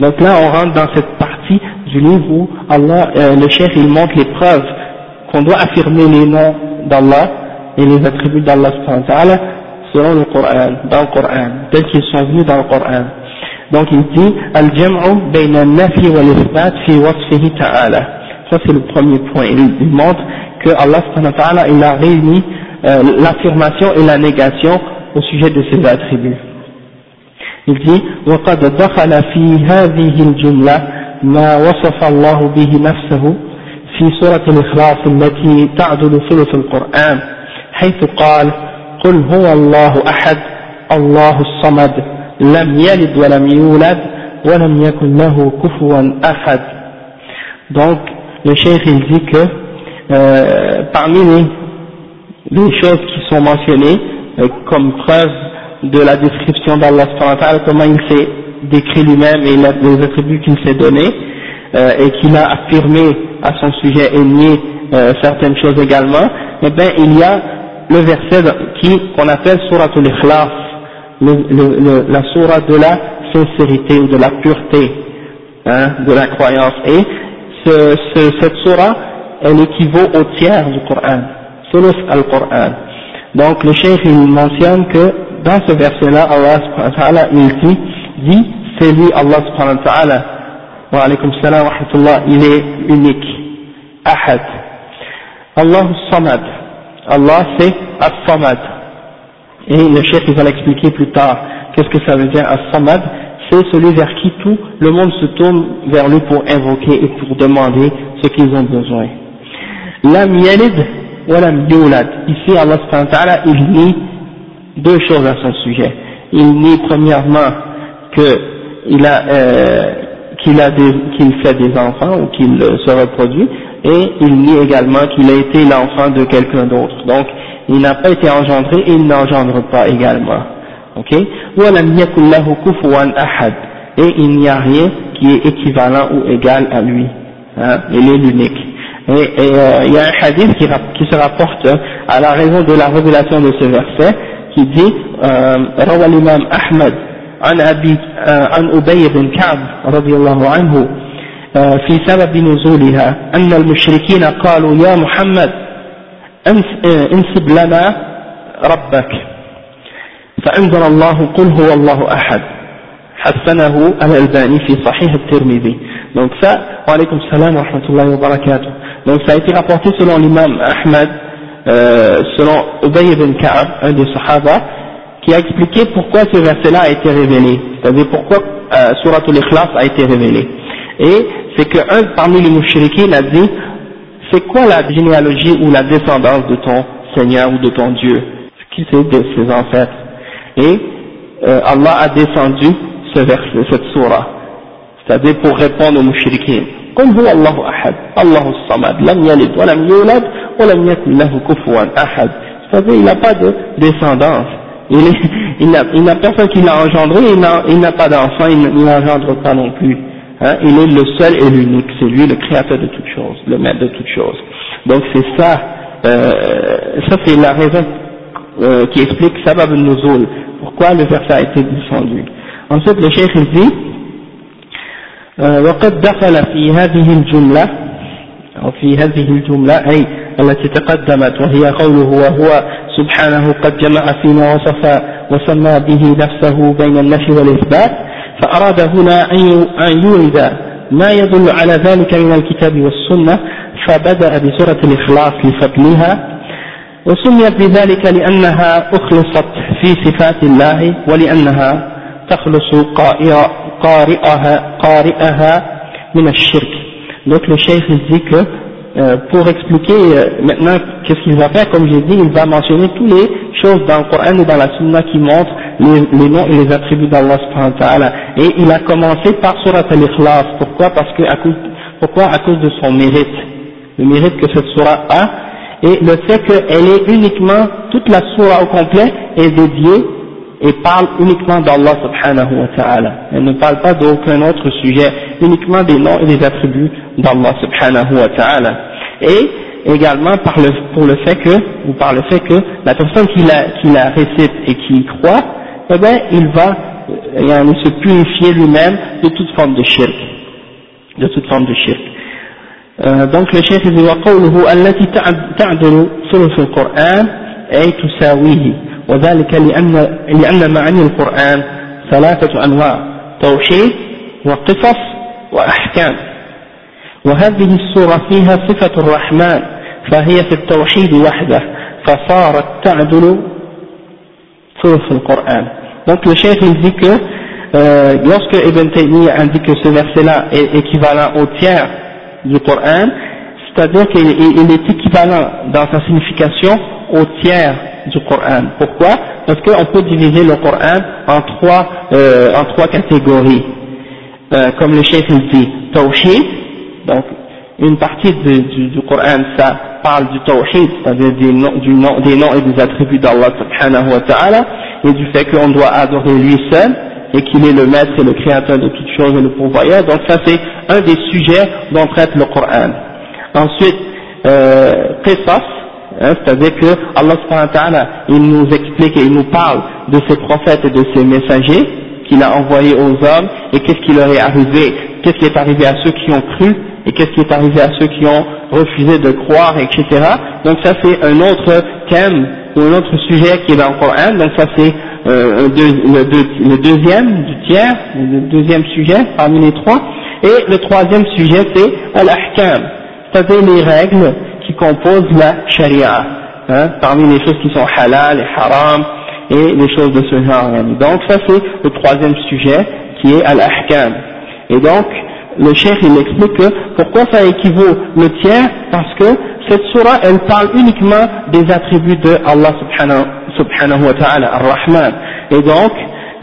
Donc là, on rentre dans cette partie du livre où Allah, euh, le Cheikh, il montre les preuves qu'on doit affirmer les noms d'Allah et les attributs d'Allah selon le Coran, dans le Coran, tels qu'ils sont venus dans le Coran. Donc il dit al-jam'u bayna al-nafi wa al fi wasfihi ta'ala. Ça c'est le premier point. Il, montre que Allah il a réuni euh, l'affirmation et la négation au sujet de ses attributs. Il dit وقد دخل في هذه الجملة ما وصف الله به نفسه في سورة الإخلاص التي تعدل ثلث القرآن حيث قال قل هو الله أحد الله الصمد لم يلد ولم يولد ولم يكن له كفوا أحد donc le cheikh il dit que euh, parmi les, les choses qui sont mentionnées euh, comme preuve de la description d'Allah comment il s'est décrit lui-même et les attributs qu'il s'est donnés euh, et qu'il a affirmé à son sujet et nié euh, certaines choses également, eh bien il y a le verset qui qu'on appelle Suratul Ikhlas, le, le, la surah de la sincérité ou de la pureté hein, de la croyance. Et ce, ce, cette surah, elle équivaut au tiers du Coran, Sulus al-Coran. Donc le cheikh il mentionne que dans ce verset-là, Allah subhanahu wa ta'ala, il dit, dit c'est lui Allah subhanahu wa ta'ala, wa alaykum salam wa rahmatullah, il est unique, ahad. Allah samad, Allah c'est As-Samad. Et le chef il va l'expliquer plus tard. Qu'est-ce que ça veut dire As-Samad? C'est celui vers qui tout le monde se tourne vers lui pour invoquer et pour demander ce qu'ils ont besoin. Lam yalid wa lam yulad. Ici Allah il nie deux choses à son sujet. Il nie premièrement qu'il a euh, qu'il qu fait des enfants ou qu'il euh, se reproduit, et il nie également qu'il a été l'enfant de quelqu'un d'autre. Donc, il n'a pas été engendré et il n'engendre pas également. Ok? Et il n'y a rien qui est équivalent ou égal à lui. Hein, il est l'unique. Et, et euh, il y a un hadith qui, se rapporte à la raison de la révélation de ce verset, qui dit euh, « Ahmad » عن أبي عن أبي بن كعب رضي الله عنه في سبب نزولها أن المشركين قالوا يا محمد انسب لنا ربك. فأنزل الله قل هو الله أحد. حسنه الألباني في صحيح الترمذي. Donc ça وعليكم السلام ورحمة الله وبركاته. Donc ça a été rapporté selon l'imam Ahmad euh, selon Ubay ibn Ka'ab un des sahaba qui a expliqué pourquoi ce verset là a été révélé c'est-à-dire pourquoi euh, Surat al-Ikhlas a été révélé et c'est qu'un parmi les mouchriquins a dit c'est quoi la généalogie ou la descendance de ton Seigneur ou de ton Dieu Qui c'est de ses ancêtres Et euh, Allah a descendu ce verset, cette surah, c'est-à-dire pour répondre aux mouchriquins. قل هو الله أحد الله الصمد لم يلد ولم يولد ولم يكن له كفوا أحد c'est-à-dire il n'a pas de descendance il n'a personne qui l'a engendré il n'a pas d'enfant il n'engendre pas non plus Hein, il est le seul et l'unique, c'est lui le créateur de toutes choses, le maître de toutes choses. Donc c'est ça, euh, ça c'est la raison euh, qui explique Sabab al-Nuzul, pourquoi le verset a été descendu. Ensuite le cheikh il dit, وقد دخل في هذه الجملة أو في هذه الجملة أي التي تقدمت وهي قوله وهو سبحانه قد جمع فيما وصف وسمى به نفسه بين النفي والإثبات فأراد هنا أن يورد ما يدل على ذلك من الكتاب والسنة فبدأ بسورة الإخلاص لفضلها وسميت بذلك لأنها أخلصت في صفات الله ولأنها تخلص قارئها, قارئها من الشرك. donc le cheikh dit que euh, pour expliquer euh, maintenant qu'est-ce qu'il va faire. Comme j'ai dit il va mentionner toutes les choses dans le Coran et dans la Sunna qui montrent les, noms et les attributs d'Allah subhanahu ta'ala. Et il a commencé par Surat al-Ikhlas. Pourquoi? Parce que Pourquoi? À cause de son mérite, le mérite que cette surah a, et le fait qu'elle est uniquement, toute la surah au complet est dédiée et parle uniquement d'Allah subhanahu wa ta'ala. Elle ne parle pas d'aucun autre sujet, uniquement des noms et des attributs d'Allah subhanahu wa ta'ala. Et également par le, pour le fait que, ou par le fait que la personne qui la, qui la récite et qui y croit, eh bien, il va euh, se purifier lui-même de toute forme de shirk. De toute forme de shirk. Euh, donc le chef dit وقوله التي تعدل ثلث القرآن أي تساويه وذلك لأن لأن معاني القرآن ثلاثة أنواع توحيد وقصص وأحكام وهذه السورة فيها صفة الرحمن فهي في التوحيد وحده فصارت تعدل ثلث القرآن donc le chef il dit que euh, lorsque Ibn Taymiyyah indique que ce verset-là est équivalent au tiers du Coran, c'est-à-dire qu'il est équivalent dans sa signification au tiers du Coran. Pourquoi? Parce qu'on peut diviser le Coran en trois, euh, en trois catégories. Euh, comme le chef il dit, Tawhid, donc une partie du, Coran, ça parle du Tawhid, c'est-à-dire des noms, du nom, des noms et des attributs d'Allah subhanahu wa ta'ala, et du fait qu'on doit adorer lui seul, et qu'il est le maître et le créateur de toutes choses et le pourvoyeur. Donc ça c'est un des sujets dont traite le Coran. Ensuite, euh, Qisas, hein, c'est-à-dire que Allah subhanahu il nous explique et il nous parle de ses prophètes et de ses messagers qu'il a envoyés aux hommes et qu'est-ce qui leur est arrivé, qu'est-ce qui est arrivé à ceux qui ont cru et qu'est-ce qui est arrivé à ceux qui ont refusé de croire, etc. Donc ça c'est un autre thème ou un autre sujet qui est dans le Coran, donc ça c'est euh, le, deuxième du tiers, le deuxième sujet parmi les trois, et le troisième sujet c'est al-ahkam, c'est-à-dire les règles qui composent la sharia, hein, parmi les choses qui sont halal et haram, et les choses de ce genre. Donc ça c'est le troisième sujet qui est al-ahkam. Et donc, le cheikh il explique que pourquoi ça équivaut le tiers? Parce que cette surah elle parle uniquement des attributs de Allah subhanahu, subhanahu wa ta'ala, ar-Rahman et donc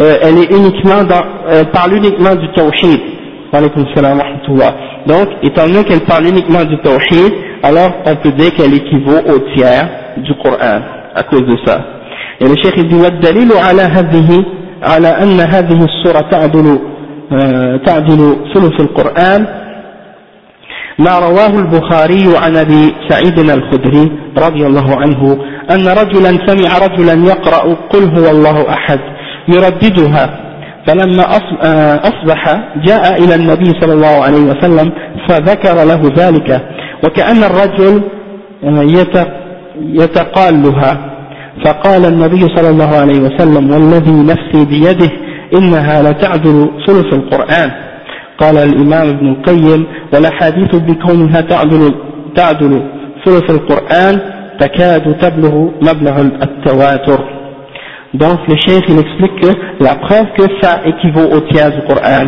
euh, elle est uniquement dans, elle parle uniquement du tawhid donc étant donné qu'elle parle uniquement du tawhid alors on peut dire qu'elle équivaut au tiers du Coran à cause de ça. Et le cheikh dit والدليل على هذه على أن هذه السورة تعدل تعدل ثلث القرآن ما رواه البخاري عن أبي سعيد الخدري رضي الله عنه أن رجلا سمع رجلا يقرأ قل هو الله أحد يرددها فلما أصبح جاء إلى النبي صلى الله عليه وسلم فذكر له ذلك. وكأن الرجل يتقالها. فقال النبي صلى الله عليه وسلم والذي نفسي بيده إنها لتعدل ثلث القرآن. قال الإمام ابن القيم والأحاديث بكونها تعدل, تعدل ثلث القرآن تكاد تبلغ مبلغ التواتر. Donc le chef il explique que la preuve que ça équivaut au tiers du Coran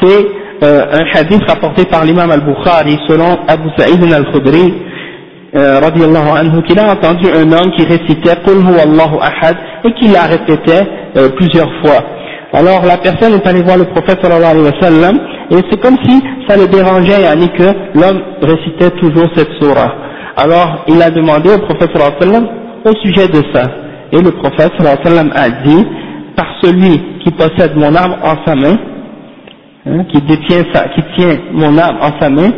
c'est euh, un hadith rapporté par l'imam al-Bukhari selon Abu Sa'id al-Khudri euh, anhu qu'il a entendu un homme qui récitait Qul Allahu ahad et qui la répétait euh, plusieurs fois Alors la personne est allée voir le prophète sallallahu alayhi wa sallam, et c'est comme si ça le dérangeait, yani que l'homme récitait toujours cette surah. Alors il a demandé au prophète sallallahu alayhi wa sallam au sujet de ça. Et le prophète sallam a dit, par celui qui possède mon âme en sa main, hein, qui détient ça, qui tient mon âme en sa main,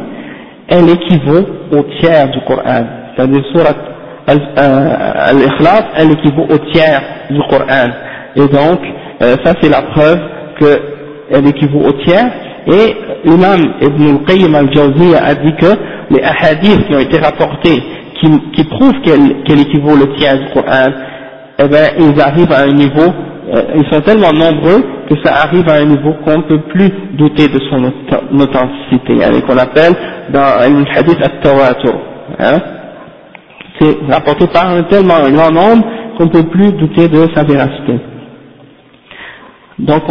elle équivaut au tiers du Coran. C'est-à-dire surat euh, Al-Ikhlas, elle équivaut au tiers du Coran. Et donc, euh, ça c'est la preuve qu'elle équivaut au tiers, et l'imam Ibn al-Qayyim al-Jawziyya a dit que les ahadiths qui ont été rapportés, qui, qui prouvent qu'elle équivaut le tiers du Coran, eh ben, ils arrivent à un niveau, euh, ils sont tellement nombreux que ça arrive à un niveau qu'on ne peut plus douter de son authenticité, hein, qu'on appelle dans un hadith at-tawatur. Hein. C'est rapporté par un tellement grand nombre qu'on ne peut plus douter de sa véracité. Donc,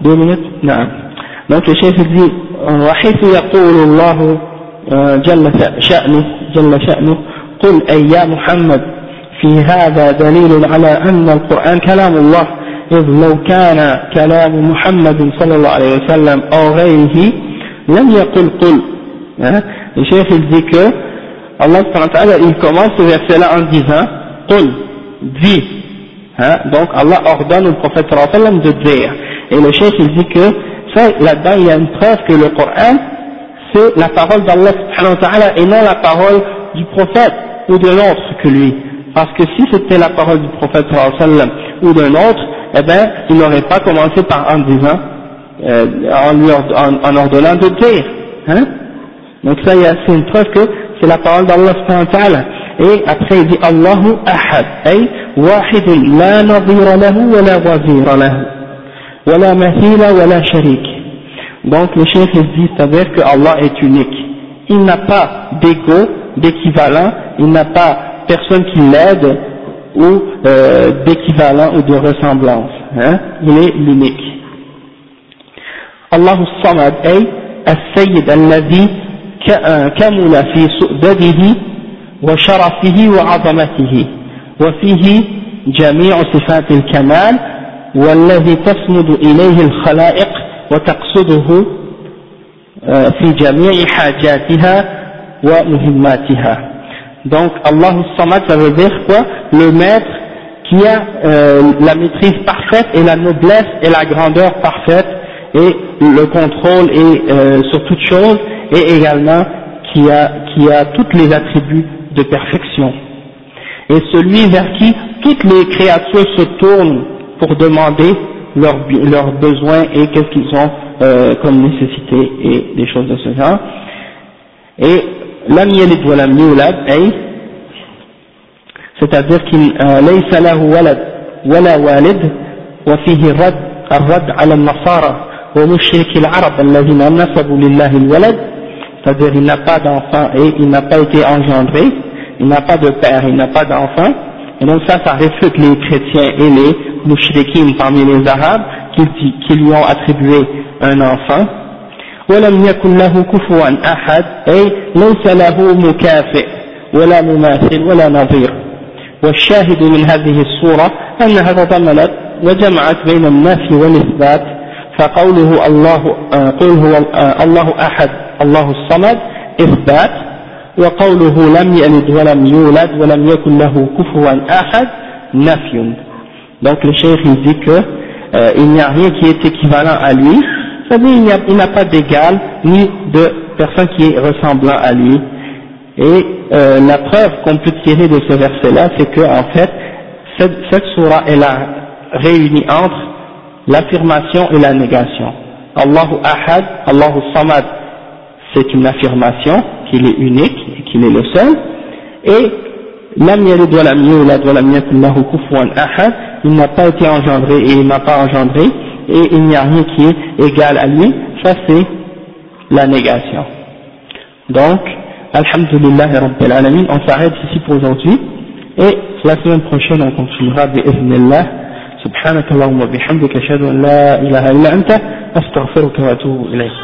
deux minutes نعم donc le chef dit وحيث يقول الله جل شأنه جل شأنه قل أي يا محمد في هذا دليل على أن القرآن كلام الله إذ لو كان كلام محمد صلى الله عليه وسلم أو غيره لم يقل قل il dit que Allah il commence ce verset-là en disant Qul, dis. Hein donc Allah ordonne au prophète sallam de dire. Et le chef il dit que ça, là-dedans il y a une preuve que le Coran c'est la parole d'Allah et non la parole du prophète ou d'un autre que lui. Parce que si c'était la parole du prophète sallam ou d'un autre, eh bien, il n'aurait pas commencé par en disant, euh, en, lui en, ordonnant de dire. Hein? Donc ça, c'est une preuve que c'est la parole d'Allah Et après, il dit Allahu ahad, ay wahid la nadhira lahu wa la wazira lahu, wa la mathila wa la sharik. Donc le chef dit, c'est-à-dire que Allah est unique. Il n'a pas d'égo, d'équivalent, il n'a pas personne qui l'aide ou euh, d'équivalent ou de ressemblance. Hein? Il est l'unique. الله الصمد أي السيد الذي كمل في سؤدده وشرفه وعظمته وفيه جميع صفات الكمال والذي تسند إليه الخلائق وتقصده في جميع حاجاتها ومهماتها donc Allah Samad, ça veut dire quoi? Le maître qui a euh, la maîtrise parfaite et la noblesse et la grandeur parfaite et le contrôle euh, sur toute chose et également qui a, qui a tous les attributs de perfection. Et celui vers qui toutes les créatures se tournent pour demander leurs, leurs besoins et qu'est-ce qu'ils ont euh, comme nécessité et des choses de ce genre. Et لم يلد ولم يولد أي c'est-à-dire qu'il ليس له ولد ولا والد وفيه الرد الرد على النصارى ومشرك العرب الذين نسبوا لله الولد c'est-à-dire il n'a pas d'enfant et il n'a pas été engendré il n'a pas de père, il n'a pas d'enfant et donc ça, ça réfute les chrétiens et les mouchriquins parmi les arabes qui, qui lui ont attribué un enfant ولم يكن له كفوا أحد أي ليس له مكافئ ولا مماثل ولا نظير. والشاهد من هذه الصورة أنها تضمنت وجمعت بين النفي والإثبات فقوله الله قل هو الله أحد الله الصمد إثبات. وقوله لم يلد ولم يولد ولم يكن له كفوا أحد نفي. Donc le cheikh il dit que euh, il n'y a rien qui est équivalent à lui. C'est-à-dire il n'a pas d'égal ni de personne qui est ressemblant à lui. Et euh, la preuve qu'on peut tirer de ce verset-là, c'est que en fait, cette, cette surah elle a réuni entre l'affirmation et la négation. Allahu Ahad, Allahu Samad, c'est une affirmation qu'il est unique et qu'il est le seul. Et Lam yalid wa lam yulad wa lam yakun lahu kufuwan ahad, il n'a pas été engendré et il n'a pas engendré et il n'y a rien qui est égal à lui, ça c'est la négation. Donc, Alhamdulillah Rabbil Alamin, on s'arrête ici pour aujourd'hui, et la semaine prochaine on continuera bi'idhnillah. سبحانك اللهم وبحمدك أشهد أن لا إله إلا أنت أستغفرك وأتوب إليك